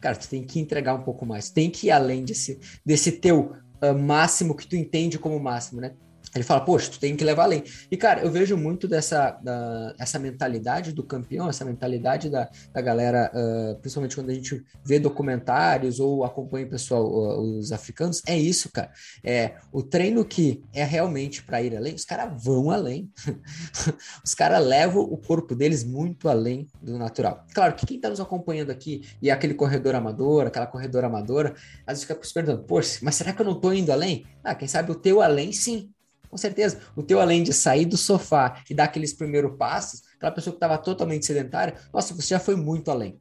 cara, tu tem que entregar um pouco mais, tem que ir além desse, desse teu uh, máximo que tu entende como máximo, né? Ele fala, poxa, tu tem que levar além. E, cara, eu vejo muito dessa da, essa mentalidade do campeão, essa mentalidade da, da galera, uh, principalmente quando a gente vê documentários ou acompanha o pessoal, uh, os africanos, é isso, cara. É o treino que é realmente para ir além, os caras vão além. os caras levam o corpo deles muito além do natural. Claro que quem está nos acompanhando aqui e é aquele corredor amador, aquela corredora amadora, às vezes fica se perguntando, poxa, mas será que eu não estou indo além? Ah, quem sabe o teu além, sim com certeza. O teu, além de sair do sofá e dar aqueles primeiros passos, aquela pessoa que estava totalmente sedentária, nossa, você já foi muito além.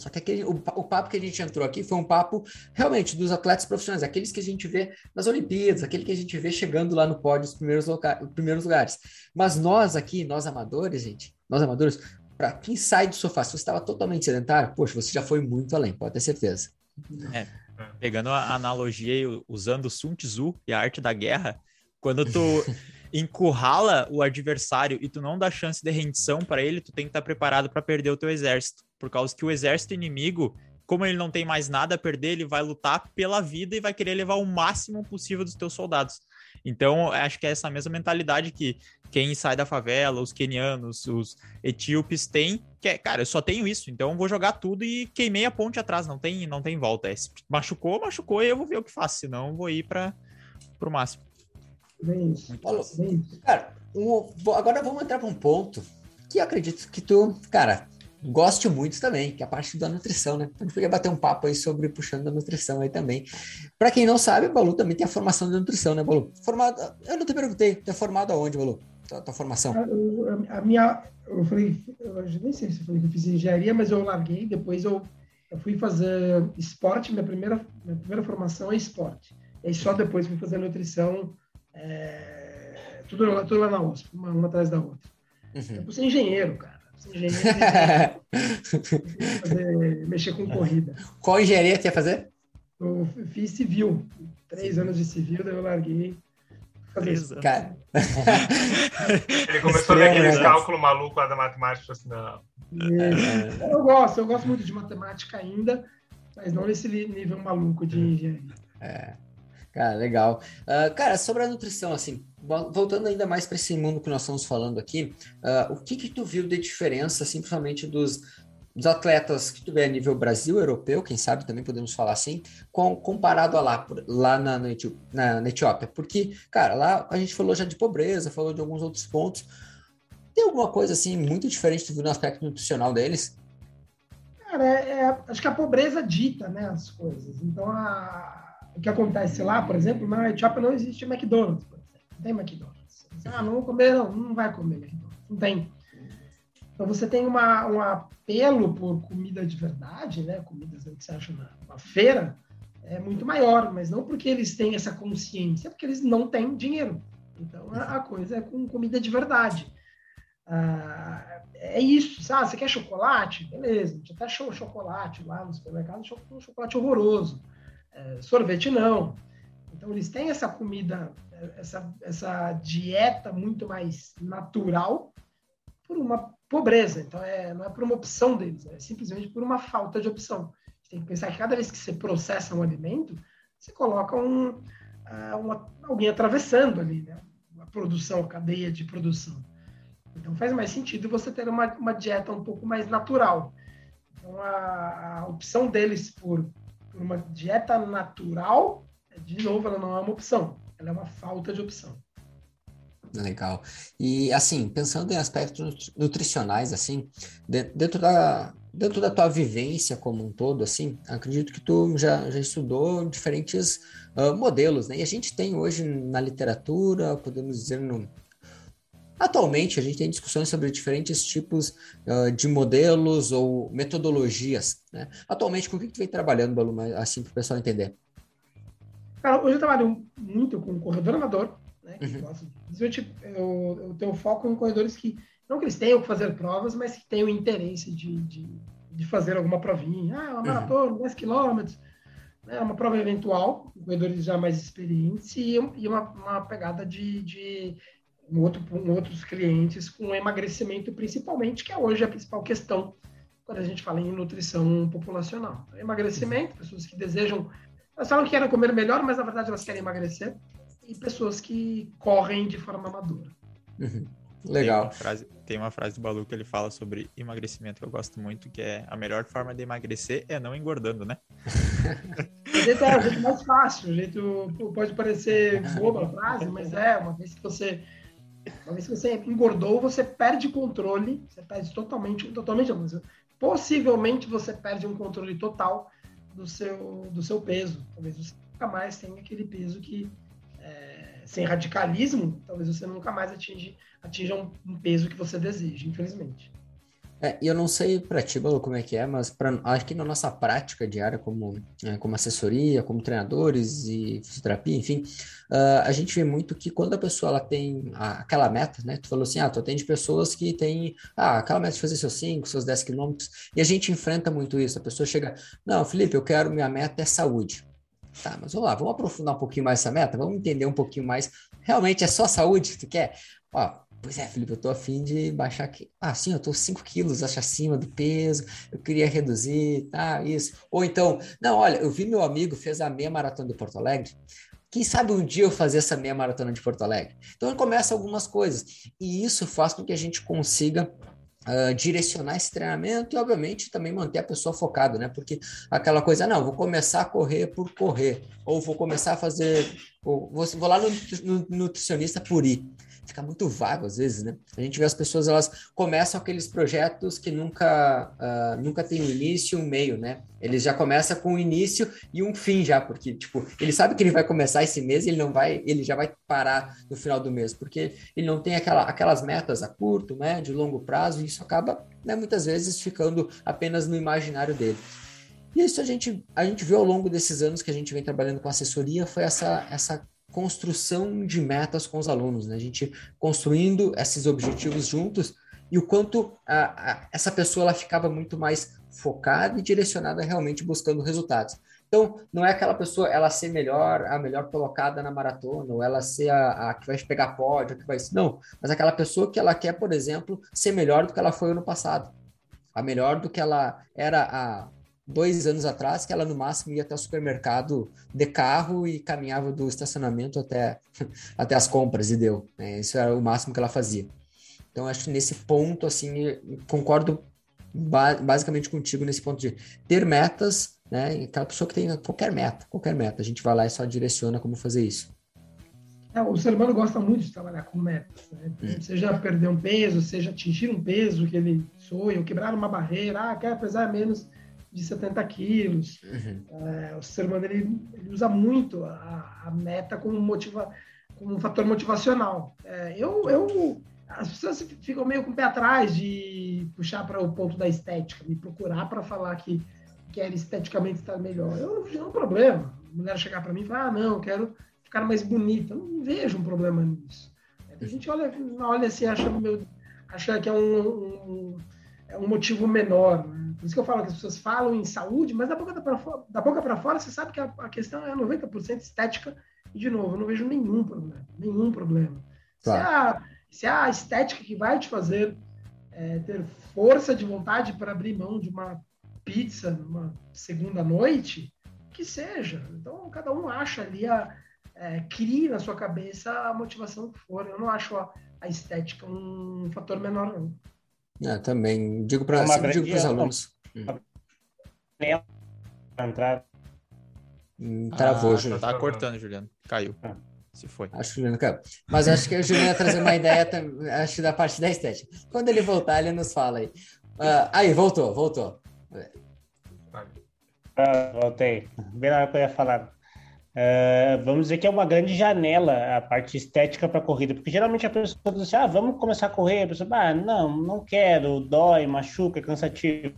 Só que aquele, o, o, papo que a gente entrou aqui foi um papo realmente dos atletas profissionais, aqueles que a gente vê nas Olimpíadas, aquele que a gente vê chegando lá no pódio, os primeiros, loca, os primeiros lugares. Mas nós aqui, nós amadores, gente, nós amadores, para quem sai do sofá, se você estava totalmente sedentário, poxa, você já foi muito além, pode ter certeza. É, pegando a analogia usando Sun Tzu e a arte da guerra, quando tu encurrala o adversário e tu não dá chance de rendição para ele, tu tem que estar tá preparado para perder o teu exército, por causa que o exército inimigo, como ele não tem mais nada a perder, ele vai lutar pela vida e vai querer levar o máximo possível dos teus soldados. Então, acho que é essa mesma mentalidade que quem sai da favela, os quenianos, os etíopes têm, que é, cara, eu só tenho isso, então vou jogar tudo e queimei a ponte atrás, não tem, não tem volta. É, machucou, machucou e eu vou ver o que faço, senão vou ir para o máximo. Bem isso. Cara, um, agora vamos entrar para um ponto que eu acredito que tu, cara, goste muito também, que é a parte da nutrição, né? A gente podia bater um papo aí sobre puxando a nutrição aí também. Para quem não sabe, o Balu também tem a formação de nutrição, né, Balu? Formado, eu não te perguntei, tu é formado aonde, Balu? Tua, tua formação? A, a, minha, eu falei, eu nem sei se eu falei que eu fiz engenharia, mas eu larguei, depois eu, eu fui fazer esporte, minha primeira, minha primeira formação é esporte. E só depois fui fazer nutrição é, tudo, tudo lá na USP, uma, uma atrás da outra. Uhum. Eu ser engenheiro, cara. Engenheiro. fazer, mexer com corrida. Qual engenharia você ia fazer? Eu fiz civil. Três anos de civil, daí eu larguei. Cara. Ele começou a ver aqueles né? cálculos malucos lá da matemática, assim, não. É. Eu gosto, eu gosto muito de matemática ainda, mas não nesse nível maluco de engenharia. É. Cara, legal. Uh, cara, sobre a nutrição, assim, voltando ainda mais para esse mundo que nós estamos falando aqui, uh, o que que tu viu de diferença, assim, principalmente dos, dos atletas que tu vê a nível Brasil, europeu, quem sabe também podemos falar assim, com, comparado a lá, lá na, na, na, na Etiópia? Porque, cara, lá a gente falou já de pobreza, falou de alguns outros pontos. Tem alguma coisa, assim, muito diferente tu viu no aspecto nutricional deles? Cara, é, é, acho que a pobreza dita, né, as coisas. Então, a o que acontece lá, por exemplo, na Etiópia não existe McDonald's, por exemplo. Não tem McDonald's. Ah, não vou comer, não, não vai comer McDonald's. Não tem. Então você tem uma, um apelo por comida de verdade, né? Comidas que você acha na, feira, é muito maior, mas não porque eles têm essa consciência, é porque eles não têm dinheiro. Então a, a coisa é com comida de verdade. Ah, é isso, sabe? Você quer chocolate? Beleza, a gente até achou chocolate lá no supermercado, um chocolate horroroso. É, sorvete não. Então eles têm essa comida, essa, essa dieta muito mais natural por uma pobreza. Então é, não é por uma opção deles, é simplesmente por uma falta de opção. Tem que pensar que cada vez que você processa um alimento, você coloca um, uh, uma, alguém atravessando ali, né? A produção, a cadeia de produção. Então faz mais sentido você ter uma, uma dieta um pouco mais natural. Então a, a opção deles por por uma dieta natural, de novo, ela não é uma opção, ela é uma falta de opção. Legal. E assim, pensando em aspectos nutricionais, assim, dentro da, dentro da tua vivência como um todo, assim, acredito que tu já, já estudou diferentes uh, modelos, né? E a gente tem hoje na literatura, podemos dizer, no, Atualmente, a gente tem discussões sobre diferentes tipos uh, de modelos ou metodologias. Né? Atualmente, com o que tu vem trabalhando, Balu, assim para o pessoal entender? Cara, hoje eu trabalho muito com corredor amador, né? Uhum. Eu, eu tenho foco em corredores que, não que eles tenham que fazer provas, mas que tenham interesse de, de, de fazer alguma provinha. Ah, uma maratona, uhum. 10 quilômetros. É uma prova eventual, corredores já mais experientes e, e uma, uma pegada de, de outro, outros clientes com emagrecimento, principalmente, que é hoje a principal questão quando a gente fala em nutrição populacional. Então, emagrecimento, pessoas que desejam, elas falam que querem comer melhor, mas na verdade elas querem emagrecer, e pessoas que correm de forma amadora. Uhum. Legal. Tem uma, frase, tem uma frase do Balu que ele fala sobre emagrecimento que eu gosto muito, que é a melhor forma de emagrecer é não engordando, né? jeito é o jeito mais fácil, o jeito pode parecer boba a frase, mas é, uma vez que você uma vez que você engordou, você perde controle, você perde totalmente, totalmente possivelmente você perde um controle total do seu, do seu peso. Talvez você nunca mais tenha aquele peso que, é, sem radicalismo, talvez você nunca mais atinge, atinja um, um peso que você deseja, infelizmente. É, eu não sei para ti, Balu, como é que é, mas pra, acho que na nossa prática diária como, é, como assessoria, como treinadores e fisioterapia, enfim, uh, a gente vê muito que quando a pessoa ela tem a, aquela meta, né? Tu falou assim, ah, tu atende pessoas que têm ah, aquela meta de fazer seus 5, seus 10 quilômetros, e a gente enfrenta muito isso. A pessoa chega, não, Felipe, eu quero, minha meta é saúde. Tá, mas vamos lá, vamos aprofundar um pouquinho mais essa meta, vamos entender um pouquinho mais. Realmente é só saúde que tu quer? Ó, Pois é, Felipe, eu tô afim de baixar aqui. Ah, sim, eu tô 5 quilos acho, acima do peso, eu queria reduzir, tá, isso. Ou então, não, olha, eu vi meu amigo fez a meia maratona de Porto Alegre, quem sabe um dia eu fazer essa meia maratona de Porto Alegre? Então começa algumas coisas, e isso faz com que a gente consiga Uh, direcionar esse treinamento e, obviamente, também manter a pessoa focada, né? Porque aquela coisa, não, vou começar a correr por correr, ou vou começar a fazer, ou vou, vou lá no, no nutricionista por ir fica muito vago às vezes, né? A gente vê as pessoas, elas começam aqueles projetos que nunca, uh, nunca tem um início um meio, né? Eles já começam com um início e um fim já, porque, tipo, ele sabe que ele vai começar esse mês e ele não vai, ele já vai parar no final do mês, porque ele não tem aquela, aquelas metas a curto, médio, longo prazo, e isso acaba, né, muitas vezes ficando apenas no imaginário dele. E isso a gente, a gente viu ao longo desses anos que a gente vem trabalhando com assessoria, foi essa, essa construção de metas com os alunos, né? A gente construindo esses objetivos juntos e o quanto a, a, essa pessoa ela ficava muito mais focada e direcionada realmente buscando resultados. Então, não é aquela pessoa ela ser melhor, a melhor colocada na maratona, ou ela ser a, a que vai pegar pódio, que vai não, mas aquela pessoa que ela quer, por exemplo, ser melhor do que ela foi ano passado, a melhor do que ela era há dois anos atrás, que ela no máximo ia até o supermercado de carro e caminhava do estacionamento até, até as compras e deu. Né? Isso era o máximo que ela fazia. Então, acho que nesse ponto, assim, concordo ba basicamente contigo nesse ponto de ter metas, né? Aquela pessoa que tem qualquer meta, qualquer meta, a gente vai lá e só direciona como fazer isso. É, o ser humano gosta muito de trabalhar com metas, né? Hum. Seja perder um peso, seja atingir um peso que ele sonha, ou quebrar uma barreira, ah, quer pesar menos de 70 quilos. Uhum. É, o ser humano ele, ele usa muito a, a, meta como, motiva, como um fator motivacional. É, eu, eu, as pessoas ficam meio com o pé atrás de puxar para o ponto da estética, me procurar para falar que quer esteticamente estar melhor. Eu não vejo um problema. A mulher chegar para mim e falar, ah, não, quero ficar mais bonita. Eu não vejo um problema nisso. A gente olha, olha assim, acha, meu, acha que é um, um, é um motivo menor. Né? Por isso que eu falo que as pessoas falam em saúde, mas da boca para fora, da boca para fora você sabe que a, a questão é 90% estética. E, de novo, eu não vejo nenhum problema. Nenhum problema. Se, é a, se é a estética que vai te fazer é, ter força de vontade para abrir mão de uma pizza numa segunda noite, que seja. Então, cada um acha ali, a, é, crie na sua cabeça a motivação que for. Eu não acho a, a estética um fator menor, não. É, também digo para os alunos. Entrar. Hum, travou, ah, Tá cortando, Juliano. Caiu. Ah. Se foi. Acho que ele não caiu. Mas acho que o Juliano ia trazer uma ideia, acho da parte da estética. Quando ele voltar, ele nos fala aí. Uh, aí, voltou, voltou. Ah, voltei. Bem na hora que eu ia falar. Uh, vamos dizer que é uma grande janela a parte estética para a corrida, porque geralmente a pessoa diz assim: ah, vamos começar a correr. A pessoa, ah, não, não quero, dói, machuca, é cansativo.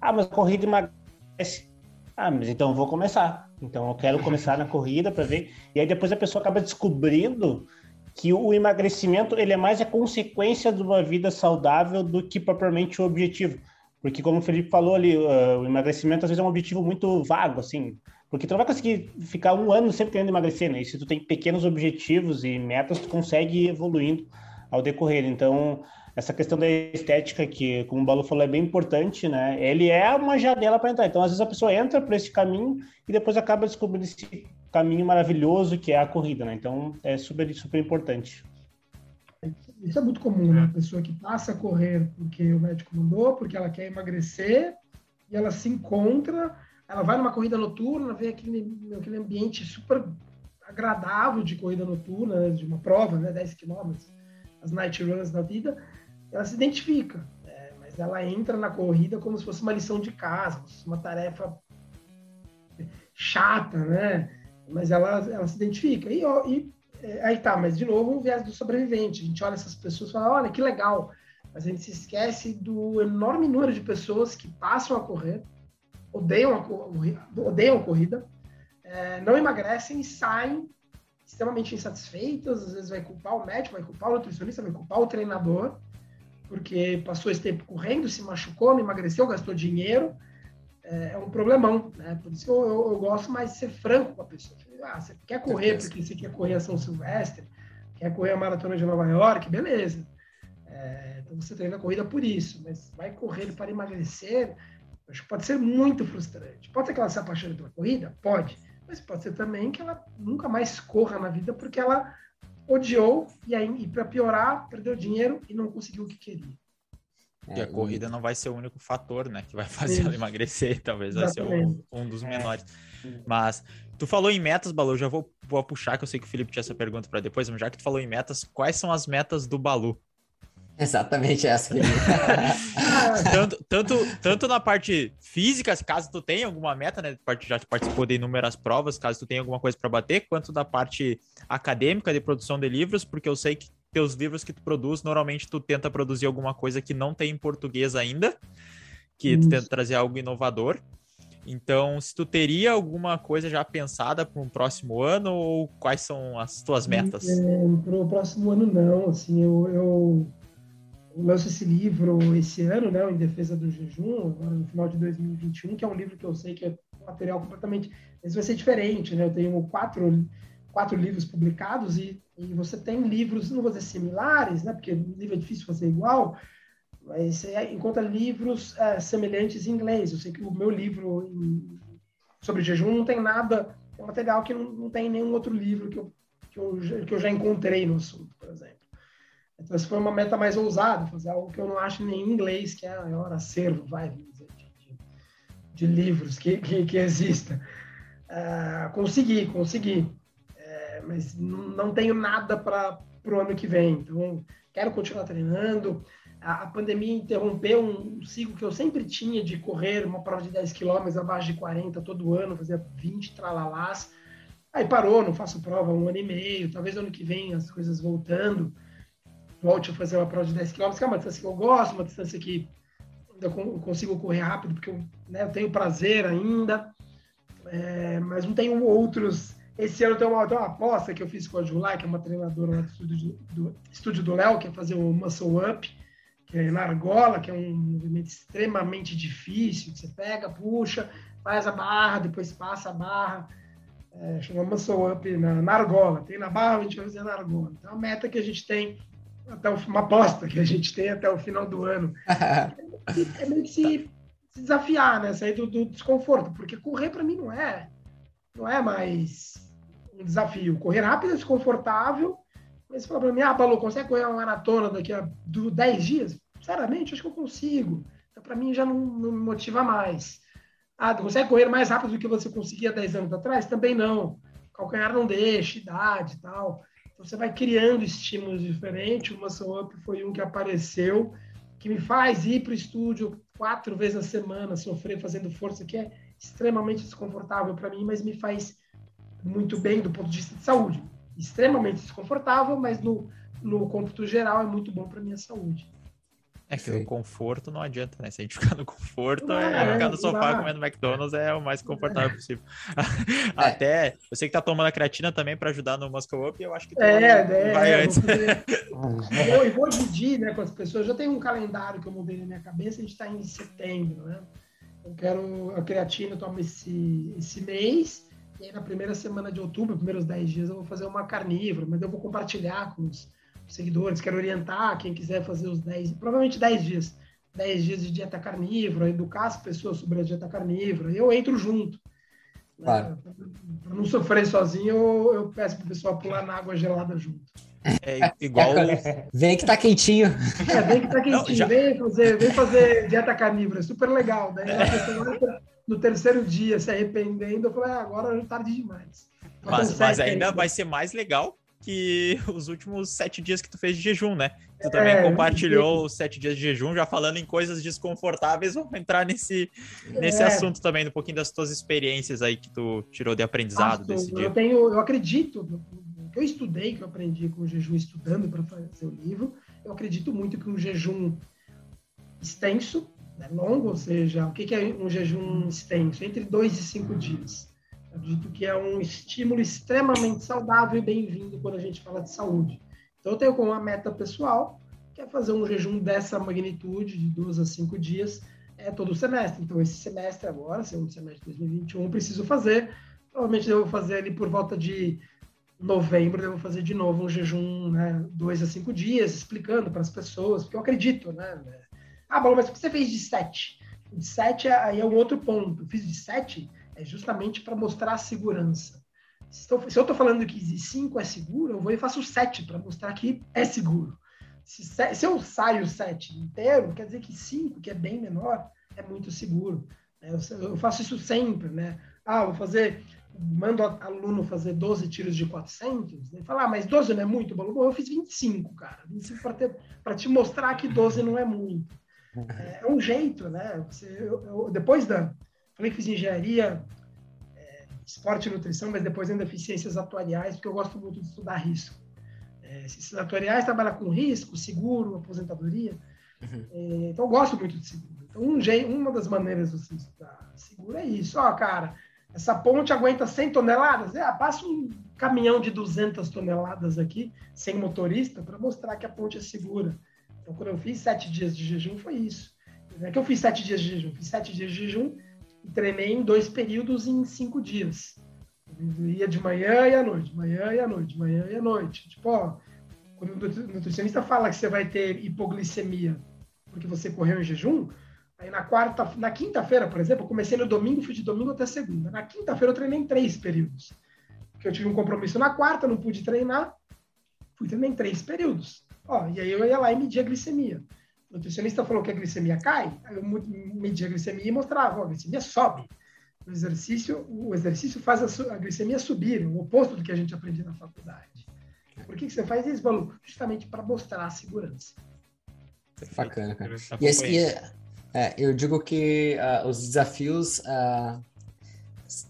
Ah, mas a corrida emagrece. Ah, mas então vou começar. Então eu quero começar na corrida para ver. E aí depois a pessoa acaba descobrindo que o emagrecimento ele é mais a consequência de uma vida saudável do que propriamente o objetivo. Porque como o Felipe falou ali, uh, o emagrecimento às vezes é um objetivo muito vago, assim. Porque tu não vai conseguir ficar um ano sempre querendo emagrecer, né? E se tu tem pequenos objetivos e metas, tu consegue ir evoluindo ao decorrer. Então, essa questão da estética, que, como o Balu falou, é bem importante, né? Ele é uma janela para entrar. Então, às vezes, a pessoa entra por esse caminho e depois acaba descobrindo esse caminho maravilhoso que é a corrida, né? Então, é super, super importante. Isso é muito comum, né? A pessoa que passa a correr porque o médico mandou, porque ela quer emagrecer, e ela se encontra ela vai numa corrida noturna, vê aquele, aquele ambiente super agradável de corrida noturna, de uma prova, né, 10 quilômetros, as night runs da vida, ela se identifica, né, mas ela entra na corrida como se fosse uma lição de casa, uma tarefa chata, né, mas ela, ela se identifica. E, e é, aí tá, mas de novo, o viés do sobrevivente. A gente olha essas pessoas e fala, olha, que legal, mas a gente se esquece do enorme número de pessoas que passam a correr, odeiam a, odeiam a corrida, é, não emagrecem e saem extremamente insatisfeitas, às vezes vai culpar o médico, vai culpar o nutricionista, vai culpar o treinador, porque passou esse tempo correndo, se machucou, não emagreceu, gastou dinheiro, é, é um problemão, né? Por isso que eu, eu, eu, gosto mais de ser franco com a pessoa. Ah, você quer correr porque você quer correr a São Silvestre, quer correr a Maratona de Nova York, beleza. É, então você treina a corrida por isso, mas vai correr para emagrecer, Acho que pode ser muito frustrante. Pode ser que ela se apaixone pela corrida? Pode. Mas pode ser também que ela nunca mais corra na vida porque ela odiou e aí, e para piorar, perdeu dinheiro e não conseguiu o que queria. E a corrida não vai ser o único fator, né, que vai fazer Isso. ela emagrecer, talvez vai ser um, um dos menores. É. Mas tu falou em metas, Balu, já vou, vou puxar, que eu sei que o Felipe tinha essa pergunta para depois, mas já que tu falou em metas, quais são as metas do Balu? Exatamente essa. tanto, tanto, tanto na parte física, caso tu tenha alguma meta, né? Já participou de inúmeras provas, caso tu tenha alguma coisa para bater, quanto da parte acadêmica de produção de livros, porque eu sei que teus livros que tu produz, normalmente tu tenta produzir alguma coisa que não tem em português ainda, que Isso. tu tenta trazer algo inovador. Então, se tu teria alguma coisa já pensada para um próximo ano ou quais são as tuas metas? É, para o próximo ano não, assim, eu eu lanço esse livro esse ano, né, Em Defesa do Jejum, no final de 2021, que é um livro que eu sei que é material completamente. Esse vai ser diferente, né? Eu tenho quatro, quatro livros publicados e, e você tem livros, não vou dizer similares, né? Porque livro é difícil fazer igual, mas você encontra livros é, semelhantes em inglês. Eu sei que o meu livro em, sobre jejum não tem nada, é um material que não, não tem nenhum outro livro que eu, que eu, que eu já encontrei no assunto, por exemplo. Então, essa foi uma meta mais ousada, fazer algo que eu não acho nem em inglês, que é a maior acervo, vai, dizer, de, de, livros que, que, que exista. Uh, consegui, consegui. É, mas não tenho nada para o ano que vem. Então, quero continuar treinando. A, a, pandemia interrompeu um ciclo que eu sempre tinha de correr uma prova de 10 quilômetros abaixo de 40 todo ano, fazer 20 tralalás. Aí parou, não faço prova um ano e meio. Talvez ano que vem as coisas voltando volte a fazer uma prova de 10 km, que é uma distância que eu gosto, uma distância que eu consigo correr rápido, porque eu, né, eu tenho prazer ainda, é, mas não tenho outros. Esse ano tem uma, uma aposta que eu fiz com a Julai, que é uma treinadora lá do estúdio do, Léo, que é fazer o Muscle Up, que é na argola, que é um movimento extremamente difícil, que você pega, puxa, faz a barra, depois passa a barra, é, chama Muscle Up na, na argola. Tem na barra, a gente vai fazer na argola. Então, a meta que a gente tem até uma aposta que a gente tem até o final do ano. é meio que se, se desafiar, né? Sair do, do desconforto, porque correr para mim não é, não é mais um desafio. Correr rápido é desconfortável, mas você fala para mim, ah, Paulo, consegue correr uma maratona daqui a 10 dias? Sinceramente, acho que eu consigo. Então, para mim, já não, não, me motiva mais. Ah, consegue correr mais rápido do que você conseguia 10 anos atrás? Também não. calcanhar não deixa, idade e tal. Você vai criando estímulos diferentes. O Muscle Up foi um que apareceu, que me faz ir para o estúdio quatro vezes a semana, sofrer fazendo força, que é extremamente desconfortável para mim, mas me faz muito bem do ponto de vista de saúde. Extremamente desconfortável, mas no, no cômputo geral é muito bom para minha saúde. É que o conforto não adianta, né? Se a gente ficar no conforto, é, é ficar no sofá comendo McDonald's é o mais confortável é. possível. Até, eu sei que tá tomando a creatina também para ajudar no Muscle Up, eu acho que é, é, vai é, antes. eu, eu vou dividir né, com as pessoas, já tem um calendário que eu mudei na minha cabeça, a gente está em setembro, né? Eu quero a creatina, eu tomo esse, esse mês, e aí na primeira semana de outubro, primeiros 10 dias, eu vou fazer uma carnívora, mas eu vou compartilhar com os seguidores, quero orientar quem quiser fazer os 10, provavelmente 10 dias, 10 dias de dieta carnívora, educar as pessoas sobre a dieta carnívora, eu entro junto. Né? Claro. Né? Para não sofrer sozinho, eu, eu peço para o pessoal pular na água gelada junto. É igual. vem que tá quentinho. É, vem que tá quentinho. Não, já... vem, fazer, vem fazer dieta carnívora, é super legal. Daí no terceiro dia se arrependendo, eu falei, ah, agora é tarde demais. Mas, mas ainda vai ser mais legal que os últimos sete dias que tu fez de jejum, né? Tu também é, compartilhou os sete dias de jejum, já falando em coisas desconfortáveis. Vamos entrar nesse, nesse é. assunto também, um pouquinho das tuas experiências aí que tu tirou de aprendizado desse eu dia. Tenho, eu acredito, que eu estudei, que eu aprendi com o jejum estudando para fazer o livro, eu acredito muito que um jejum extenso, né, longo, ou seja, o que, que é um jejum extenso? Entre dois e cinco dias Acredito que é um estímulo extremamente saudável e bem-vindo quando a gente fala de saúde. Então, eu tenho como uma meta pessoal, que é fazer um jejum dessa magnitude, de duas a cinco dias, é, todo semestre. Então, esse semestre agora, segundo semestre de 2021, preciso fazer. Provavelmente eu vou fazer ali por volta de novembro, eu vou fazer de novo um jejum, né, dois a cinco dias, explicando para as pessoas, porque eu acredito, né? Ah, bom, mas por que você fez de sete? De sete aí é um outro ponto. Eu fiz de sete é justamente para mostrar a segurança. Se, eu estou falando que 5 é seguro, eu vou e faço 7 para mostrar que é seguro. Se, se, eu saio 7 inteiro, quer dizer que 5, que é bem menor, é muito seguro. É, eu, eu, faço isso sempre, né? Ah, vou fazer, mando aluno fazer 12 tiros de 400, ele fala, ah, mas 12 não é muito? Bom, eu fiz 25, cara. 25 para te mostrar que 12 não é muito. É, é um jeito, né? Você, eu, eu, depois da, Que fiz engenharia, é, esporte e nutrição, mas depois ainda fiz ciências atuariais, porque eu gosto muito de estudar risco. É, ciências atuariais trabalha com risco, seguro, aposentadoria. Uhum. É, então, eu gosto muito de seguro. Então, um jeito, uma das maneiras de você estudar seguro é isso. Ó, cara, essa ponte aguenta 100 toneladas? É, passa um caminhão de 200 toneladas aqui, sem motorista, para mostrar que a ponte é segura. Então, quando eu fiz sete dias de jejum, foi isso. Não é que eu fiz sete dias de jejum, fiz sete dias de jejum treinei em dois períodos em cinco dias. Eu ia de manhã e à noite, manhã e à noite, manhã e à noite. Tipo, ó, quando o nutricionista fala que você vai ter hipoglicemia porque você correu em jejum, aí na quarta, na quinta-feira, por exemplo, eu comecei no domingo, fui de domingo até segunda. Na quinta-feira eu treinei em três períodos. Porque eu tive um compromisso na quarta, não pude treinar, fui treinar em três períodos. Ó, e aí eu ia lá e media a glicemia. O nutricionista falou que a glicemia cai, eu media a glicemia e mostrava, ó, a glicemia sobe. O exercício, o exercício faz a, a, glicemia subir, o oposto do que a gente aprende na faculdade. Por que, que você faz isso, Balu? Justamente para mostrar a segurança. Bacana, cara. E, esse, é, eu digo que uh, os desafios uh,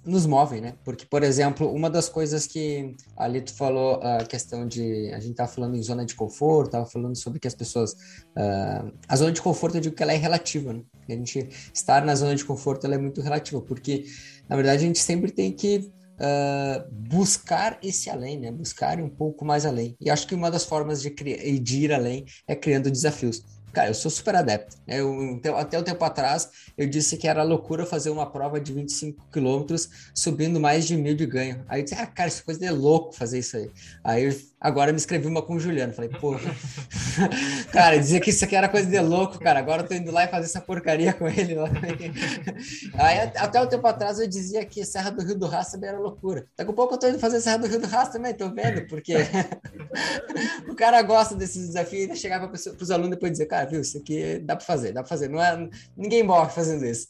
nos movem, né? Porque, por exemplo, uma das coisas que ali tu falou, a questão de. A gente tava falando em zona de conforto, tava falando sobre que as pessoas. Uh, a zona de conforto, eu digo que ela é relativa, né? A gente estar na zona de conforto, ela é muito relativa, porque, na verdade, a gente sempre tem que. Uh, buscar esse além, né? Buscar um pouco mais além. E acho que uma das formas de, de ir além é criando desafios. Cara, eu sou super adepto. Né? Eu, até o tempo atrás, eu disse que era loucura fazer uma prova de 25 quilômetros subindo mais de mil de ganho. Aí eu disse, ah, cara, isso coisa é louco fazer isso aí. Aí eu, agora me escrevi uma com o Juliano. Falei, pô, cara, dizia que isso aqui era coisa de louco, cara. Agora eu tô indo lá e fazer essa porcaria com ele. aí até o tempo atrás eu dizia que Serra do Rio do Rastro era loucura. Daqui a pouco eu tô indo fazer Serra do Rio do Rastro também, tô vendo, porque o cara gosta desses desafios e chegar para os alunos depois dizer, cara, viu, isso aqui dá para fazer, dá para fazer. Não é, ninguém morre fazendo isso.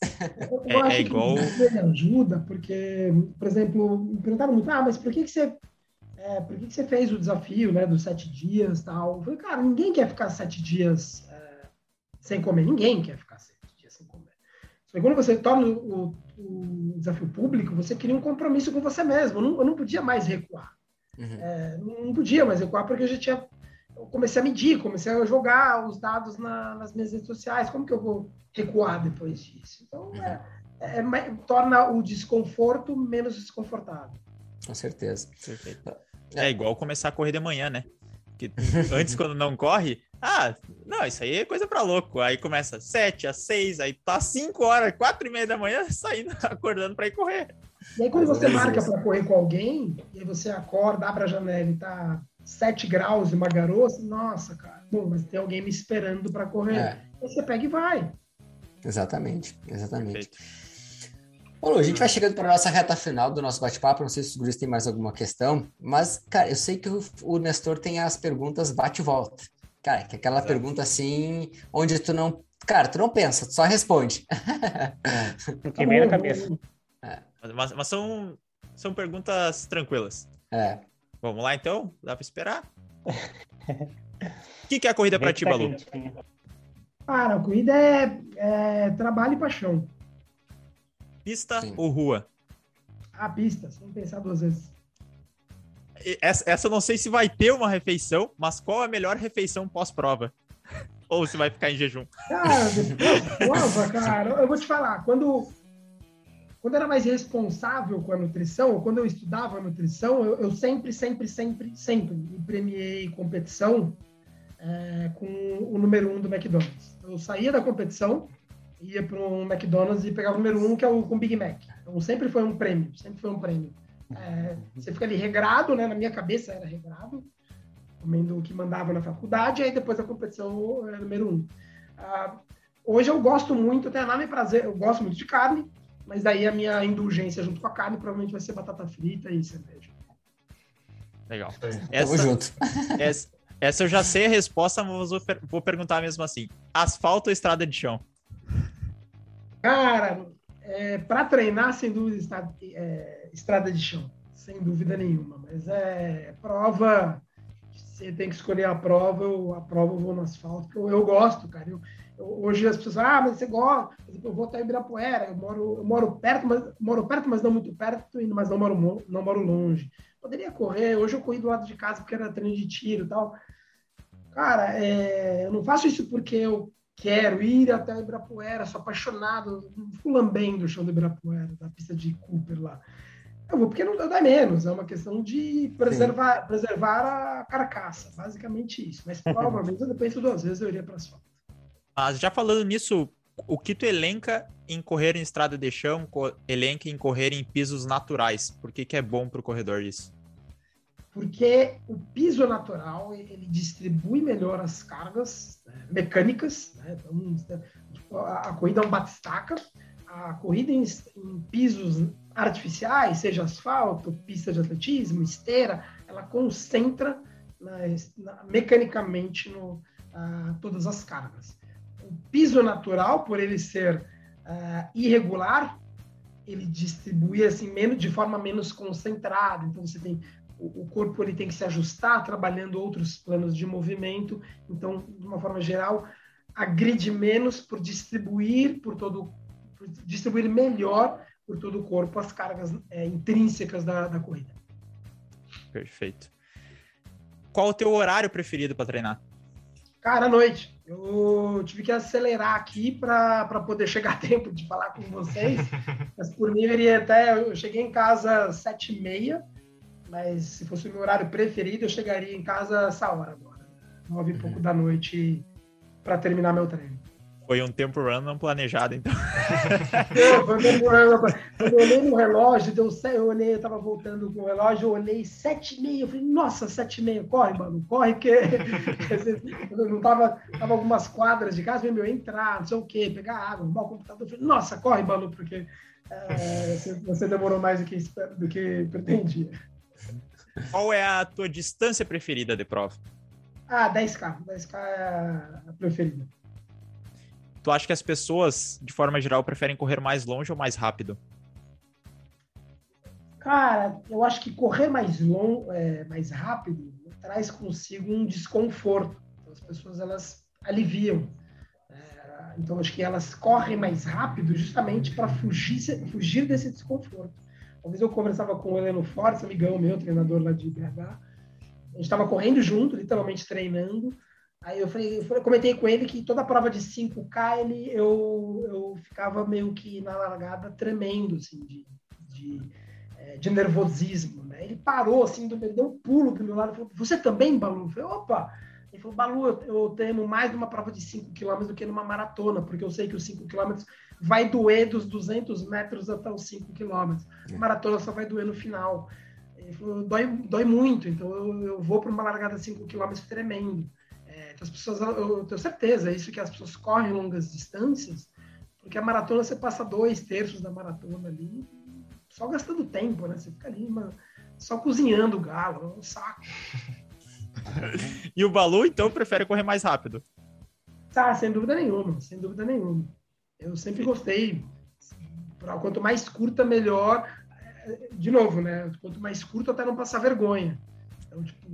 É, é igual. Ajuda, porque, por exemplo, me perguntaram muito, ah, mas por que, que você. É, por que, que você fez o desafio né, dos sete dias tal? Eu falei, cara, ninguém quer ficar sete dias é, sem comer, ninguém quer ficar sete dias sem comer. Só que quando você torna o, o desafio público, você cria um compromisso com você mesmo. Eu não, eu não podia mais recuar. Uhum. É, não podia mais recuar porque eu já tinha. Eu comecei a medir, comecei a jogar os dados na, nas minhas redes sociais. Como que eu vou recuar depois disso? Então, uhum. é, é, é torna o desconforto menos desconfortável. Com certeza. Perfeito. É igual começar a correr de manhã, né? Que antes, quando não corre, ah, não, isso aí é coisa para louco. Aí começa sete, às seis, aí tá cinco horas, quatro e meia da manhã, saindo, acordando para ir correr. E aí quando você marca para correr com alguém, e aí você acorda, abre a janela e tá 7 graus e uma garoa, nossa, cara, bom, mas tem alguém me esperando para correr. É. Aí você pega e vai. Exatamente, exatamente. Bom, a gente vai chegando para a nossa reta final do nosso bate-papo. Não sei se os guris têm mais alguma questão, mas, cara, eu sei que o, o Nestor tem as perguntas bate-volta. Cara, que é aquela Exato. pergunta assim, onde tu não. Cara, tu não pensa, tu só responde. Que vem na cabeça. Mas, mas, são, são perguntas tranquilas. É. Vamos lá então? Dá para esperar? O que, que é a corrida para ti, Balu? Cara, a corrida é, é, trabalho e paixão. Pista Sim. ou rua? A pista, sem pensar duas vezes. Essa, essa eu não sei se vai ter uma refeição, mas qual a melhor refeição pós-prova? ou se vai ficar em jejum? Cara, prova, cara, eu vou te falar, quando quando eu era mais responsável com a nutrição, ou quando eu estudava nutrição, eu, eu sempre, sempre, sempre, sempre me premiei competição é, com o número um do McDonald's. Eu saía da competição, ia para um McDonald's e pegava o número um, que é o com Big Mac. Então sempre foi um prêmio, sempre foi um prêmio. É, você fica ali regrado, né? Na minha cabeça era regrado, comendo o que mandava na faculdade, aí depois a competição era número um. Ah, hoje eu gosto muito, tenho enorme prazer, eu gosto muito de carne, mas daí a minha indulgência junto com a carne provavelmente vai ser batata frita e cerveja. Legal. Essa, Tamo junto. Essa, essa eu já sei a resposta, mas vou, vou perguntar mesmo assim. Asfalto ou estrada de chão? Cara, é, para treinar, sem dúvida, estrada, é, estrada de chão. Sem dúvida nenhuma. Mas é prova. Você tem que escolher a prova, eu, a prova eu vou no asfalto, porque eu, eu gosto, cara. Eu, Hoje as pessoas ah, mas você gosta, eu vou até Ibirapuera, eu moro, eu moro perto, mas moro perto, mas não muito perto, mas não moro, não moro longe. Poderia correr, hoje eu corri do lado de casa porque era treino de tiro e tal. Cara, é, eu não faço isso porque eu quero ir até Ibirapuera, sou apaixonado, fui lambendo o chão do Ibirapuera, da pista de Cooper lá. Eu vou porque não dá menos, é uma questão de preservar, preservar a carcaça, basicamente isso. Mas provavelmente, eu penso duas vezes, eu iria para asfalto. Mas já falando nisso, o que tu elenca em correr em estrada de chão, elenca em correr em pisos naturais? Por que, que é bom para o corredor isso? Porque o piso natural ele distribui melhor as cargas né, mecânicas. Né? Então, tipo, a, a, corrida é um batistaca. A corrida em, em, pisos artificiais, seja asfalto, pista de atletismo, esteira, ela concentra na, mecanicamente no, uh, todas as cargas o piso natural, por ele ser uh, irregular, ele distribui assim menos de forma menos concentrada. Então você tem o, corpo ele tem que se ajustar trabalhando outros planos de movimento. Então, de uma forma geral, agride menos por distribuir por todo por distribuir melhor por todo o corpo as cargas é, intrínsecas da, da corrida. Perfeito. Qual o teu horário preferido para treinar? Cara, à noite. Eu tive que acelerar aqui para poder chegar a tempo de falar com vocês. Mas por mim, eu iria até. Eu cheguei em casa às sete e meia, mas se fosse o meu horário preferido, eu chegaria em casa essa hora agora. Nove e pouco uhum. da noite para terminar meu treino. Foi um tempo run não planejado, então. foi um tempo run. Quando eu olhei no relógio, deu, eu olhei, eu tava voltando com o relógio, eu olhei sete e meia, eu falei, nossa, sete e meia, corre, mano, corre, porque eu não tava, tava algumas quadras de casa, meu, entrar, não sei o quê, pegar água, arrumar o computador, eu falei, nossa, corre, Balu, porque é, você demorou mais do que, do que pretendia. Qual é a tua distância preferida de prova? Ah, 10K. 10K é a preferida. Tu acha que as pessoas, de forma geral, preferem correr mais longe ou mais rápido? Cara, eu acho que correr mais longo, é, mais rápido, traz consigo um desconforto. Então, as pessoas elas aliviam. É, então acho que elas correm mais rápido justamente para fugir, fugir desse desconforto. Uma vez eu conversava com o Heleno Fortes, amigão meu, treinador lá de BH. A gente estava correndo junto, literalmente treinando. Aí eu, falei, eu comentei com ele que toda prova de 5K ele, eu, eu ficava meio que na largada tremendo, assim, de, de, é, de nervosismo. Né? Ele parou, assim, deu um pulo do meu lado e falou: Você também, Balu? Eu falei: opa! Ele falou: Balu, eu, eu temo mais numa prova de 5 km do que numa maratona, porque eu sei que os 5 km vai doer dos 200 metros até os 5 quilômetros. A maratona só vai doer no final. Ele falou, dói, dói muito, então eu, eu vou para uma largada de 5 quilômetros tremendo. É, então as pessoas, eu tenho certeza, é isso que as pessoas correm longas distâncias, porque a maratona você passa dois terços da maratona ali, só gastando tempo, né? Você fica ali, mano, só cozinhando o galo, é um saco. e o Balu, então, prefere correr mais rápido? Tá, sem dúvida nenhuma, sem dúvida nenhuma. Eu sempre gostei. Quanto mais curta, melhor. De novo, né? Quanto mais curto, até não passar vergonha. Então, tipo,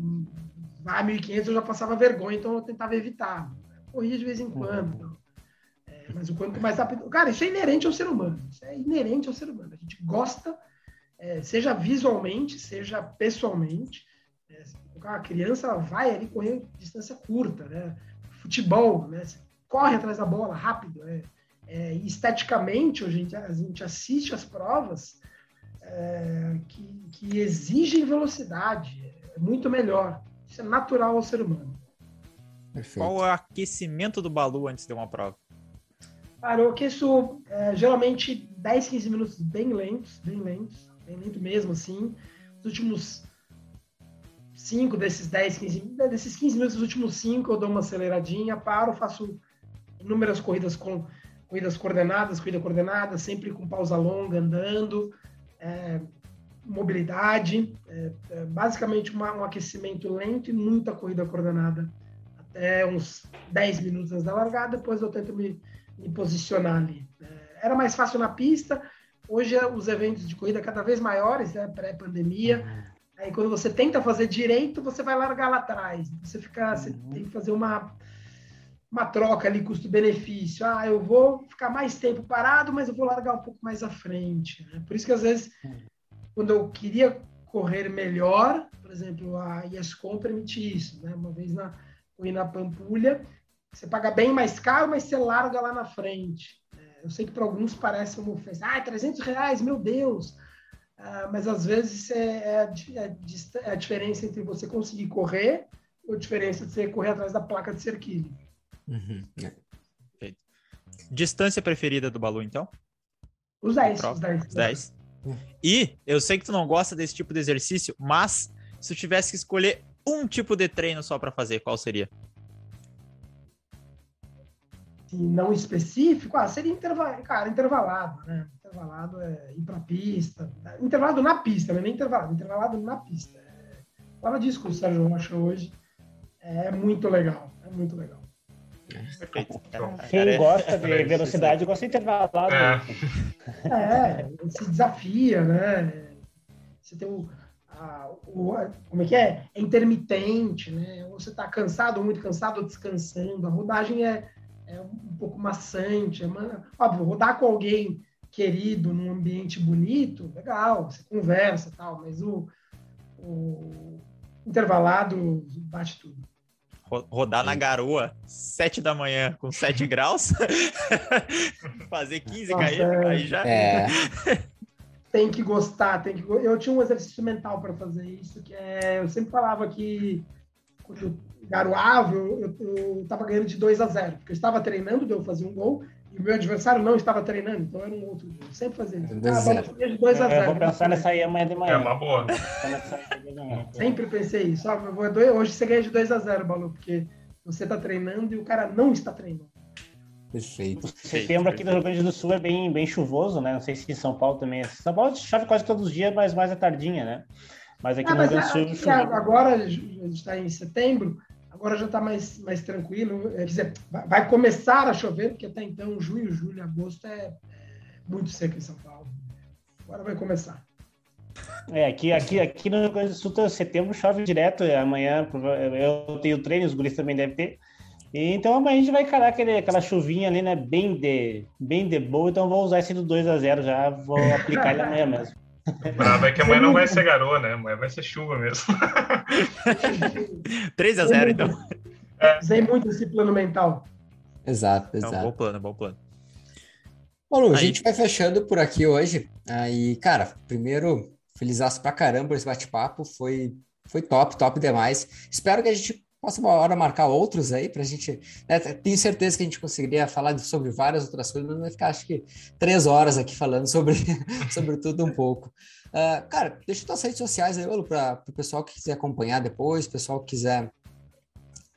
vai 1.500 eu já passava vergonha, então eu tentava evitar. Corria de vez em quando. Então. É, mas o quanto mais rápido. Cara, isso é inerente ao ser humano. Isso é inerente ao ser humano. A gente gosta, é, seja visualmente, seja pessoalmente. É, a criança vai ali correr distância curta, né? Futebol, né? Você corre atrás da bola rápido, é é, esteticamente, a gente, a gente assiste as provas é, que, que exigem velocidade, é muito melhor. Isso é natural ao ser humano. Perfeito. Qual é o aquecimento do Balu antes de uma prova? Cara, eu aqueço é, geralmente 10, 15 minutos bem lentos, bem lentos, bem lento mesmo, assim. Os últimos 5 desses 10, 15, desses 15 minutos, os últimos 5 eu dou uma aceleradinha, paro, faço inúmeras corridas com corridas coordenadas, corrida coordenada, sempre com pausa longa, andando, é, mobilidade, é, é, basicamente uma, um aquecimento lento e muita corrida coordenada, até uns 10 minutos antes da largada, depois eu tento me, me posicionar ali. É, era mais fácil na pista, hoje é, os eventos de corrida cada vez maiores, né, pré-pandemia, aí quando você tenta fazer direito, você vai largar lá atrás, você fica, você uhum. tem que fazer uma uma troca ali, custo-benefício. Ah, eu vou ficar mais tempo parado, mas eu vou largar um pouco mais à frente. Né? Por isso que, às vezes, quando eu queria correr melhor, por exemplo, a ESCOM permite isso. Né? Uma vez na, na Pampulha, você paga bem mais caro, mas você larga lá na frente. É, eu sei que para alguns parece uma ofensa. Ah, 300 reais, meu Deus! Ah, mas, às vezes, é, é, a, é, é a diferença entre você conseguir correr ou a diferença de você correr atrás da placa de cerquilho. Uhum. É. Distância preferida do Balu, então? Os 10. Os 10. Os 10. E eu sei que tu não gosta desse tipo de exercício, mas se tu tivesse que escolher um tipo de treino só para fazer, qual seria? Se não específico, ah, seria interval... cara, intervalado, né? Intervalado é ir pra pista. Intervalado na pista, não é nem intervalado, intervalado na pista. É... Fala disso com o Sérgio Rocha hoje. É muito legal, é muito legal. Quem gosta de velocidade gosta de intervalado. É. é, se desafia, né? Você tem o, a, o, Como é que é? É intermitente, né? Ou você está cansado, ou muito cansado, ou descansando. A rodagem é, é um pouco maçante. É uma, óbvio, rodar com alguém querido, num ambiente bonito, legal, você conversa tal, mas o, o intervalado bate tudo rodar na garoa, 7 da manhã, com 7 graus, fazer 15 Nossa, km, é... aí já. É. tem que gostar, tem que. Eu tinha um exercício mental para fazer isso, que é. Eu sempre falava que quando eu garoava, eu, eu, tava ganhando de 2 a 0, porque eu estava treinando, deu fazer um gol, e o meu adversário não estava treinando, então era um outro. Eu sempre fazia isso. Ah, de 2 a 0. Eu vou pensar nessa aí amanhã de manhã. É uma boa. sempre pensei isso. Ah, hoje você ganha de 2 a 0, Balu, porque você está treinando e o cara não está treinando. Perfeito. Setembro aqui no Rio Grande do Sul é bem, bem chuvoso, né? Não sei se em São Paulo também. É. São Paulo chove quase todos os dias, mas mais à tardinha, né? Mas aqui ah, no mas Rio Sul, agora a gente está em setembro, agora já está mais, mais tranquilo. Quer dizer, vai começar a chover, porque até então, junho, julho, agosto é, é muito seco em São Paulo. Agora vai começar. É, aqui, aqui, aqui no Rio Grande do Sul, tá, setembro chove direto. Amanhã eu tenho treino, os guris também devem ter. Então amanhã a gente vai encarar aquele, aquela chuvinha ali, né? Bem de, bem de boa. Então vou usar esse do 2 a 0 já, vou aplicar ele amanhã mesmo. Bravo é que amanhã não vai ser garoa, né? Amanhã vai ser chuva mesmo. 3 a 0 então. É. Usei muito esse plano mental. Exato, exato. É um bom plano, bom plano. Bom, Lu, a gente vai fechando por aqui hoje. Aí, cara, primeiro, feliz pra caramba esse bate-papo. Foi, foi top, top demais. Espero que a gente possa uma hora marcar outros aí para a gente. Né, tenho certeza que a gente conseguiria falar sobre várias outras coisas, mas vai ficar acho que três horas aqui falando sobre, sobre tudo um pouco. Uh, cara, deixa tuas redes sociais aí, para o pessoal que quiser acompanhar depois, pessoal que quiser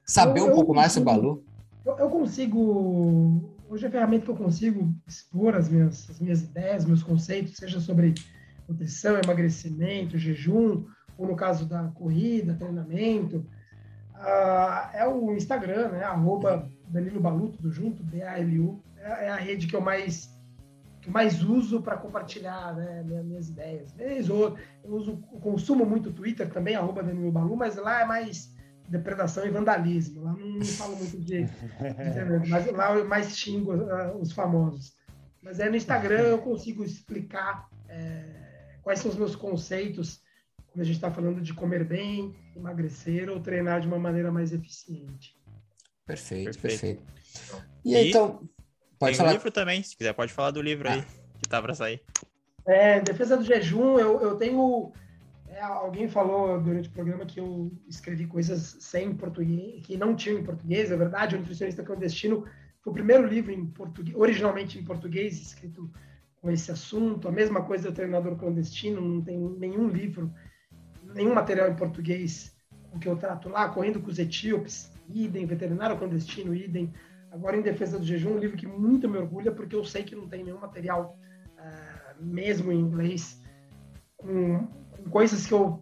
saber eu, um pouco mais sobre o Balu. Eu, eu consigo hoje a ferramenta que eu consigo expor as minhas, as minhas ideias, meus conceitos, seja sobre nutrição, emagrecimento, jejum, ou no caso da corrida, treinamento, uh, é o Instagram, né? Arroba Danilo Balu, tudo junto, B-A-L-U. É, é, a rede que eu mais que eu mais uso para compartilhar né, minhas, minhas ideias. Eu, eu uso, consumo muito o Twitter também, arroba Danilo Balu, mas lá é mais depredação e vandalismo. Lá não, não falo muito de, de mas lá eu mais xingo uh, os famosos. Mas aí no Instagram eu consigo explicar é, quais são os meus conceitos quando a gente está falando de comer bem, emagrecer ou treinar de uma maneira mais eficiente. Perfeito, perfeito. perfeito. E, e então, pode falar. livro também, se quiser, pode falar do livro ah. aí que tá para sair. É, Defesa do Jejum, eu, eu tenho é, alguém falou durante o programa que eu escrevi coisas sem português, que não tinham em português, é verdade. O Nutricionista Clandestino foi o primeiro livro em português, originalmente em português, escrito com esse assunto. A mesma coisa do Treinador Clandestino, não tem nenhum livro, nenhum material em português com que eu trato lá, Correndo com os Etíopes, idem, Veterinário Clandestino, idem. Agora, Em Defesa do Jejum, um livro que muito me orgulha, porque eu sei que não tem nenhum material, uh, mesmo em inglês, com coisas que eu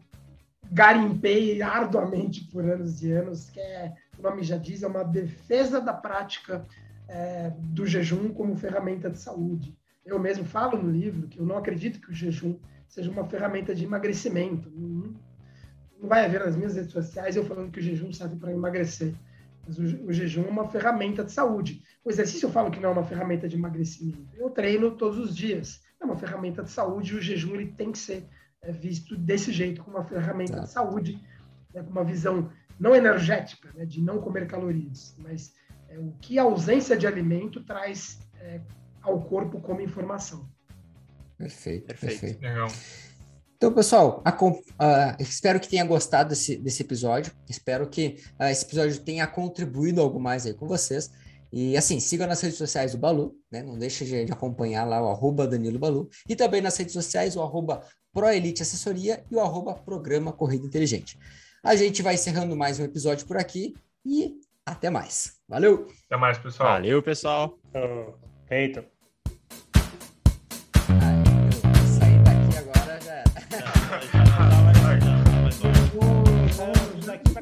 garimpei arduamente por anos e anos, que é, o nome já diz, é uma defesa da prática é, do jejum como ferramenta de saúde. Eu mesmo falo no livro que eu não acredito que o jejum seja uma ferramenta de emagrecimento. Não, vai haver nas minhas redes sociais eu falando que o jejum serve para emagrecer. Mas o, o, jejum é uma ferramenta de saúde. O exercício eu falo que não é uma ferramenta de emagrecimento. Eu treino todos os dias. É uma ferramenta de saúde e o jejum ele tem que ser é visto desse jeito, como uma ferramenta tá. de saúde, né, com uma visão não energética, né, de não comer calorias, mas é, o que a ausência de alimento traz é, ao corpo como informação. Perfeito, perfeito. perfeito. Legal. Então, pessoal, a, uh, espero que tenha gostado desse, desse episódio. Espero que uh, esse episódio tenha contribuído algo mais aí com vocês. E assim, siga nas redes sociais do Balu, né? Não deixe de, de acompanhar lá o arroba Danilo Balu. E também nas redes sociais o arroba ProElite Assessoria e o arroba Programa Corrida Inteligente. A gente vai encerrando mais um episódio por aqui e até mais. Valeu! Até mais, pessoal. Valeu, pessoal. Feito.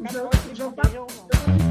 Já, já, já,